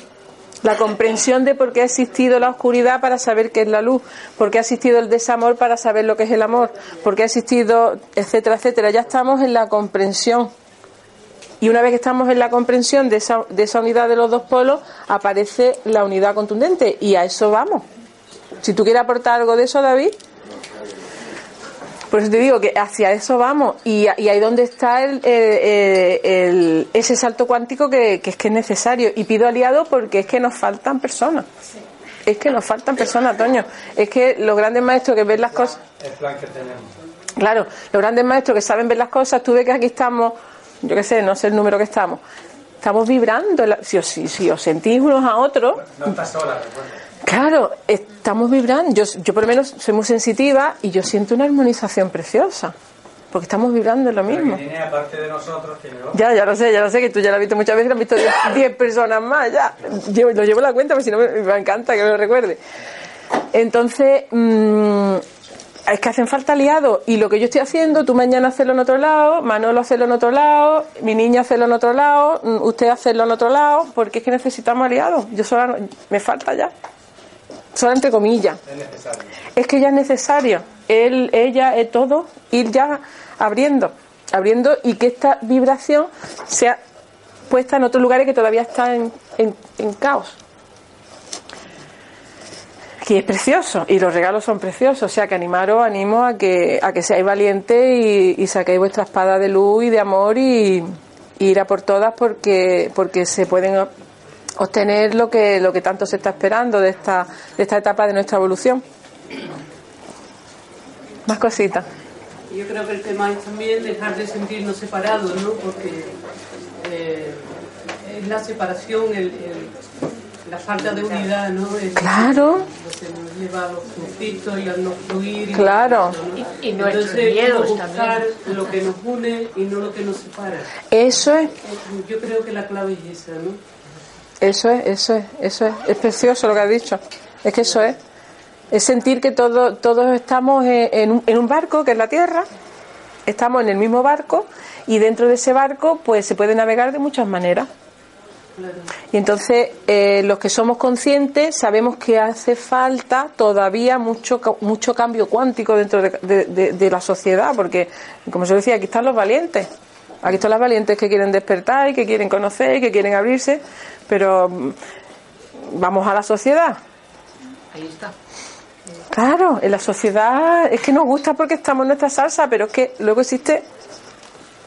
Speaker 3: la comprensión de por qué ha existido la oscuridad para saber qué es la luz, por qué ha existido el desamor para saber lo que es el amor, por qué ha existido, etcétera, etcétera. Ya estamos en la comprensión. Y una vez que estamos en la comprensión de esa, de esa unidad de los dos polos, aparece la unidad contundente y a eso vamos. Si tú quieres aportar algo de eso, David. Por eso te digo que hacia eso vamos y, y ahí donde está el, el- el- ese salto cuántico que, que es que es necesario. Y pido aliados porque es que nos faltan personas. Es que nos faltan personas, Toño. Es que los grandes maestros que ven las cosas...
Speaker 17: El plan que tenemos.
Speaker 3: Claro, los grandes maestros que saben ver las cosas, tú ves que aquí estamos, yo qué sé, no sé el número que estamos, estamos vibrando, si os, si, si os sentís unos a otros,
Speaker 17: No estás sola, recuerda.
Speaker 3: Claro, estamos vibrando, yo, yo por lo menos soy muy sensitiva y yo siento una armonización preciosa, porque estamos vibrando en lo mismo.
Speaker 17: que tiene, aparte de nosotros, otro.
Speaker 3: Ya, ya lo sé, ya lo sé, que tú ya lo has visto muchas veces, lo han visto 10 personas más, ya. Lo llevo la cuenta, pero si no me, me encanta que me lo recuerde. Entonces, mm, es que hacen falta aliados. Y lo que yo estoy haciendo, tú mañana hacerlo en otro lado, Manolo hacerlo en otro lado, mi niña hacerlo en otro lado, mm, usted hacerlo en otro lado, porque es que necesitamos aliados. Yo sola no- me falta ya. Solo entre comillas.
Speaker 17: Es necesario.
Speaker 3: Es que ya es necesario, él, ella, es todo, ir ya abriendo, abriendo y que esta vibración sea puesta en otros lugares que todavía están en, en- en caos. Que es precioso y los regalos son preciosos, o sea que animaros, animo a que, a que seáis valientes y, y saquéis vuestra espada de luz y de amor y, y ir a por todas porque, porque se pueden obtener lo que, lo que tanto se está esperando de esta, de esta etapa de nuestra evolución. Más cositas.
Speaker 18: Yo creo que el tema es también dejar de sentirnos separados, ¿no? Porque eh, es la separación, el, el- la falta de unidad, ¿no? Es
Speaker 3: Claro.
Speaker 18: Lo que nos lleva a los conflictos y al no fluir. y
Speaker 3: Claro.
Speaker 18: todo eso, ¿no?
Speaker 10: Y- y nuestros
Speaker 18: Entonces,
Speaker 10: miedos
Speaker 18: buscar
Speaker 10: también.
Speaker 18: lo que nos une y no lo que nos separa.
Speaker 3: Eso es,
Speaker 18: Yo creo que la clave es esa, ¿no?
Speaker 3: Eso es, eso es, eso es. Es precioso lo que has dicho. Es que eso es. Es sentir que todo, todos estamos en, un, barco, que es la Tierra, estamos en el mismo barco y dentro de ese barco pues se puede navegar de muchas maneras. Y entonces eh, los que somos conscientes sabemos que hace falta todavía mucho mucho cambio cuántico dentro de, de- la sociedad, porque como se decía, aquí están los valientes. Aquí están los valientes que quieren despertar y que quieren conocer y que quieren abrirse, pero mm, vamos a la sociedad.
Speaker 10: Ahí está.
Speaker 3: Claro, en la sociedad es que nos gusta porque estamos en nuestra salsa, pero es que luego existe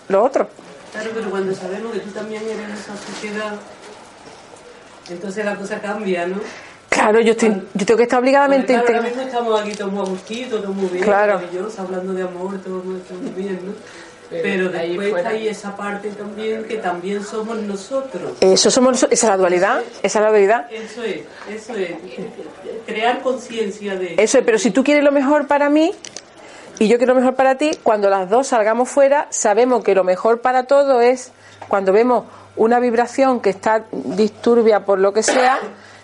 Speaker 3: lo otro.
Speaker 18: Claro, pero cuando sabemos que tú también eres esa sociedad, entonces la cosa cambia, ¿no?
Speaker 3: Claro, yo, estoy, yo tengo que estar obligadamente
Speaker 18: claro, ahora mismo estamos aquí todos muy agustitos, todos muy bien,
Speaker 3: Claro.
Speaker 18: hablando de amor, todo muy, todo muy bien, ¿no?
Speaker 10: Pero ahí
Speaker 18: después ahí esa parte también que también somos nosotros.
Speaker 3: Eso somos, nosotros, esa es la dualidad, esa es la dualidad.
Speaker 18: Eso es, eso es. Crear conciencia de
Speaker 3: Eso es, pero si tú quieres lo mejor para mí y yo quiero lo mejor para ti, cuando las dos salgamos fuera, sabemos que lo mejor para todo es cuando vemos una vibración que está disturbia por lo que sea,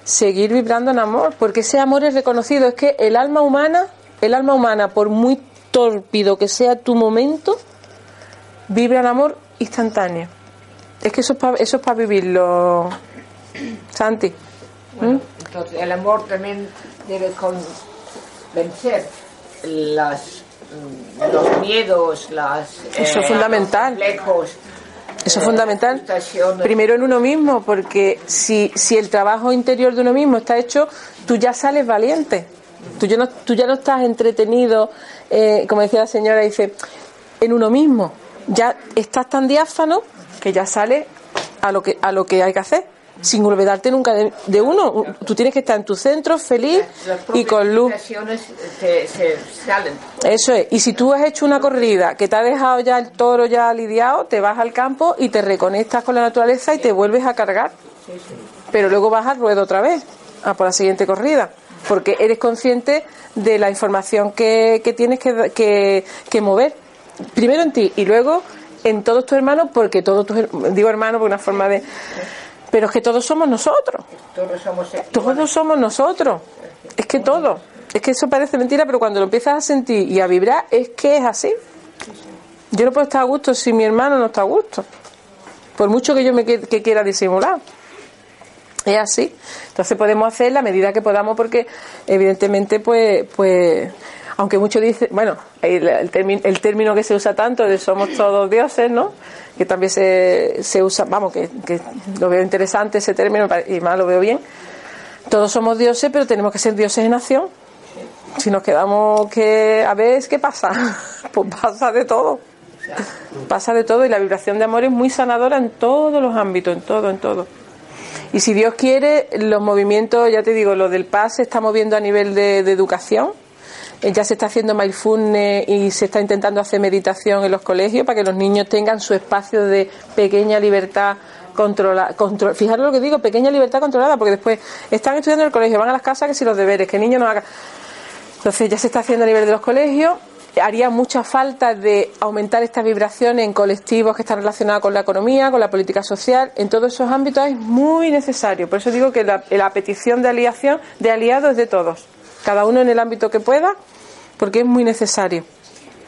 Speaker 3: seguir vibrando en amor, porque ese amor es reconocido. Es que el alma humana, el alma humana, por muy tórpido que sea tu momento, vibra en amor instantáneo. Es que eso es para eso es para vivirlo, Santi. ¿Mm?
Speaker 13: Entonces, el amor también debe con- vencer las, mm, los miedos, las,
Speaker 3: Eso es
Speaker 13: eh,
Speaker 3: fundamental.
Speaker 13: los complejos.
Speaker 3: Eso es
Speaker 13: eh,
Speaker 3: fundamental. Primero en uno mismo, porque si, si el trabajo interior de uno mismo está hecho, tú ya sales valiente. Tú ya no, tú ya no estás entretenido, eh, como decía la señora, dice, en uno mismo. Ya estás tan diáfano que ya sales a lo que, a lo que hay que hacer, sin olvidarte nunca de, de uno. Tú tienes que estar en tu centro, feliz y con luz.
Speaker 13: frustraciones te- se salen.
Speaker 3: Eso es. Y si tú has hecho una corrida que te ha dejado ya el toro ya lidiado, te vas al campo y te reconectas con la naturaleza y te vuelves a cargar. Pero luego vas al ruedo otra vez, a por la siguiente corrida. Porque eres consciente de la información que, que tienes que, que, que mover. Primero en ti y luego en todos tus hermanos, porque todos tus digo hermanos por una forma de. Pero es que todos somos nosotros.
Speaker 13: Todos somos
Speaker 3: Todos somos nosotros. Es que todo. Es que eso parece mentira, pero cuando lo empiezas a sentir y a vibrar, es que es así. Yo no puedo estar a gusto si mi hermano no está a gusto. Por mucho que yo me que, que quiera disimular. Es así. Entonces podemos hacer la medida que podamos porque evidentemente pues pues aunque muchos dicen, bueno, el, término, que se usa tanto de somos todos dioses, ¿no? Que también se, se usa, vamos, que, lo veo interesante ese término y más lo veo bien. Todos somos dioses, pero tenemos que ser dioses en acción. Si nos quedamos que a ver qué pasa, pues pasa de todo. Pasa de todo y la vibración de amor es muy sanadora en todos los ámbitos, en todo, en todo. Y si Dios quiere, los movimientos, ya te digo, lo del PAS se está moviendo a nivel de educación. Eh, Ya se está haciendo mindfulness y se está intentando hacer meditación en los colegios para que los niños tengan su espacio de pequeña libertad controlada. Control, fijaros lo que digo, pequeña libertad controlada, porque después están estudiando en el colegio, van a las casas que si los deberes, que el niño no haga. Entonces ya se está haciendo a nivel de los colegios. Haría mucha falta de aumentar estas vibraciones en colectivos que están relacionados con la economía, con la política social. En todos esos ámbitos es muy necesario. Por eso digo que la, petición de aliación, de aliados es de todos. Cada uno en el ámbito que pueda, porque es muy necesario.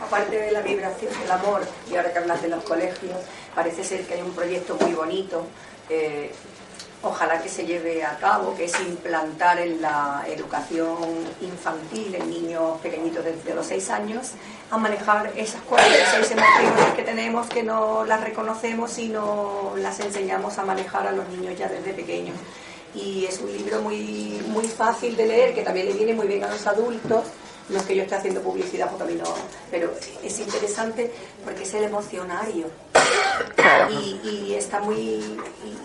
Speaker 4: Aparte de la vibración del amor, y ahora que hablas de los colegios, parece ser que hay un proyecto muy bonito eh, ojalá que se lleve a cabo, que es implantar en la educación infantil en niños pequeñitos desde los 6 años a manejar esas 46 emociones que tenemos que no las reconocemos y no las enseñamos a manejar a los niños ya desde pequeños. Y es un libro muy, muy fácil de leer, que también le viene muy bien a los adultos no es que yo esté haciendo publicidad porque a mí no, pero es interesante porque es el emocionario. Y, y está muy. Y,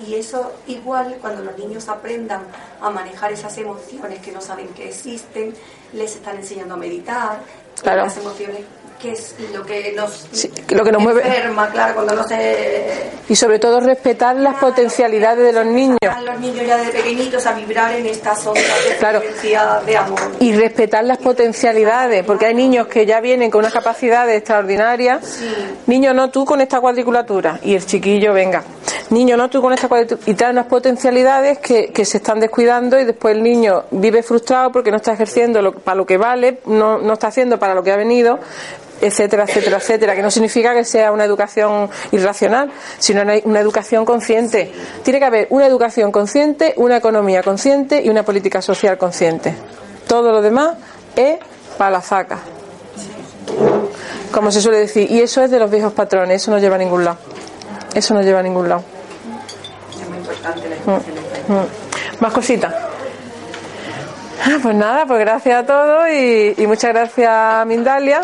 Speaker 4: y eso, igual, cuando los niños aprendan a manejar esas emociones que no saben que existen, les están enseñando a meditar.
Speaker 3: Claro.
Speaker 4: Las emociones, que es lo que nos,
Speaker 3: lo que nos mueve.
Speaker 4: enferma, claro, cuando no se.
Speaker 3: Y sobre todo respetar las potencialidades de los niños.
Speaker 4: a los niños ya de pequeñitos a vibrar en estas ondas de
Speaker 3: Claro.
Speaker 4: de amor.
Speaker 3: Y respetar las potencialidades, porque hay niños que ya vienen con unas capacidades extraordinarias. Niño, no tú con esta cuadriculatura. Y el chiquillo, venga. Niño, no tú con esta cuadriculatura. Y trae unas potencialidades que, que se están descuidando y después el niño vive frustrado porque no está ejerciendo lo- para lo que vale, no, no está haciendo para lo que ha venido etcétera, etcétera, etcétera, que no significa que sea una educación irracional, sino una, una educación consciente. Tiene que haber una educación consciente, una economía consciente y una política social consciente. Todo lo demás es para la zaca. Como se suele decir. Y eso es de los viejos patrones, eso no lleva a ningún lado. Eso no lleva a ningún lado.
Speaker 4: Es muy importante la
Speaker 3: Mm, mm. Más cositas. Ah, Pues nada, pues gracias a todos y, y muchas gracias Mindalia.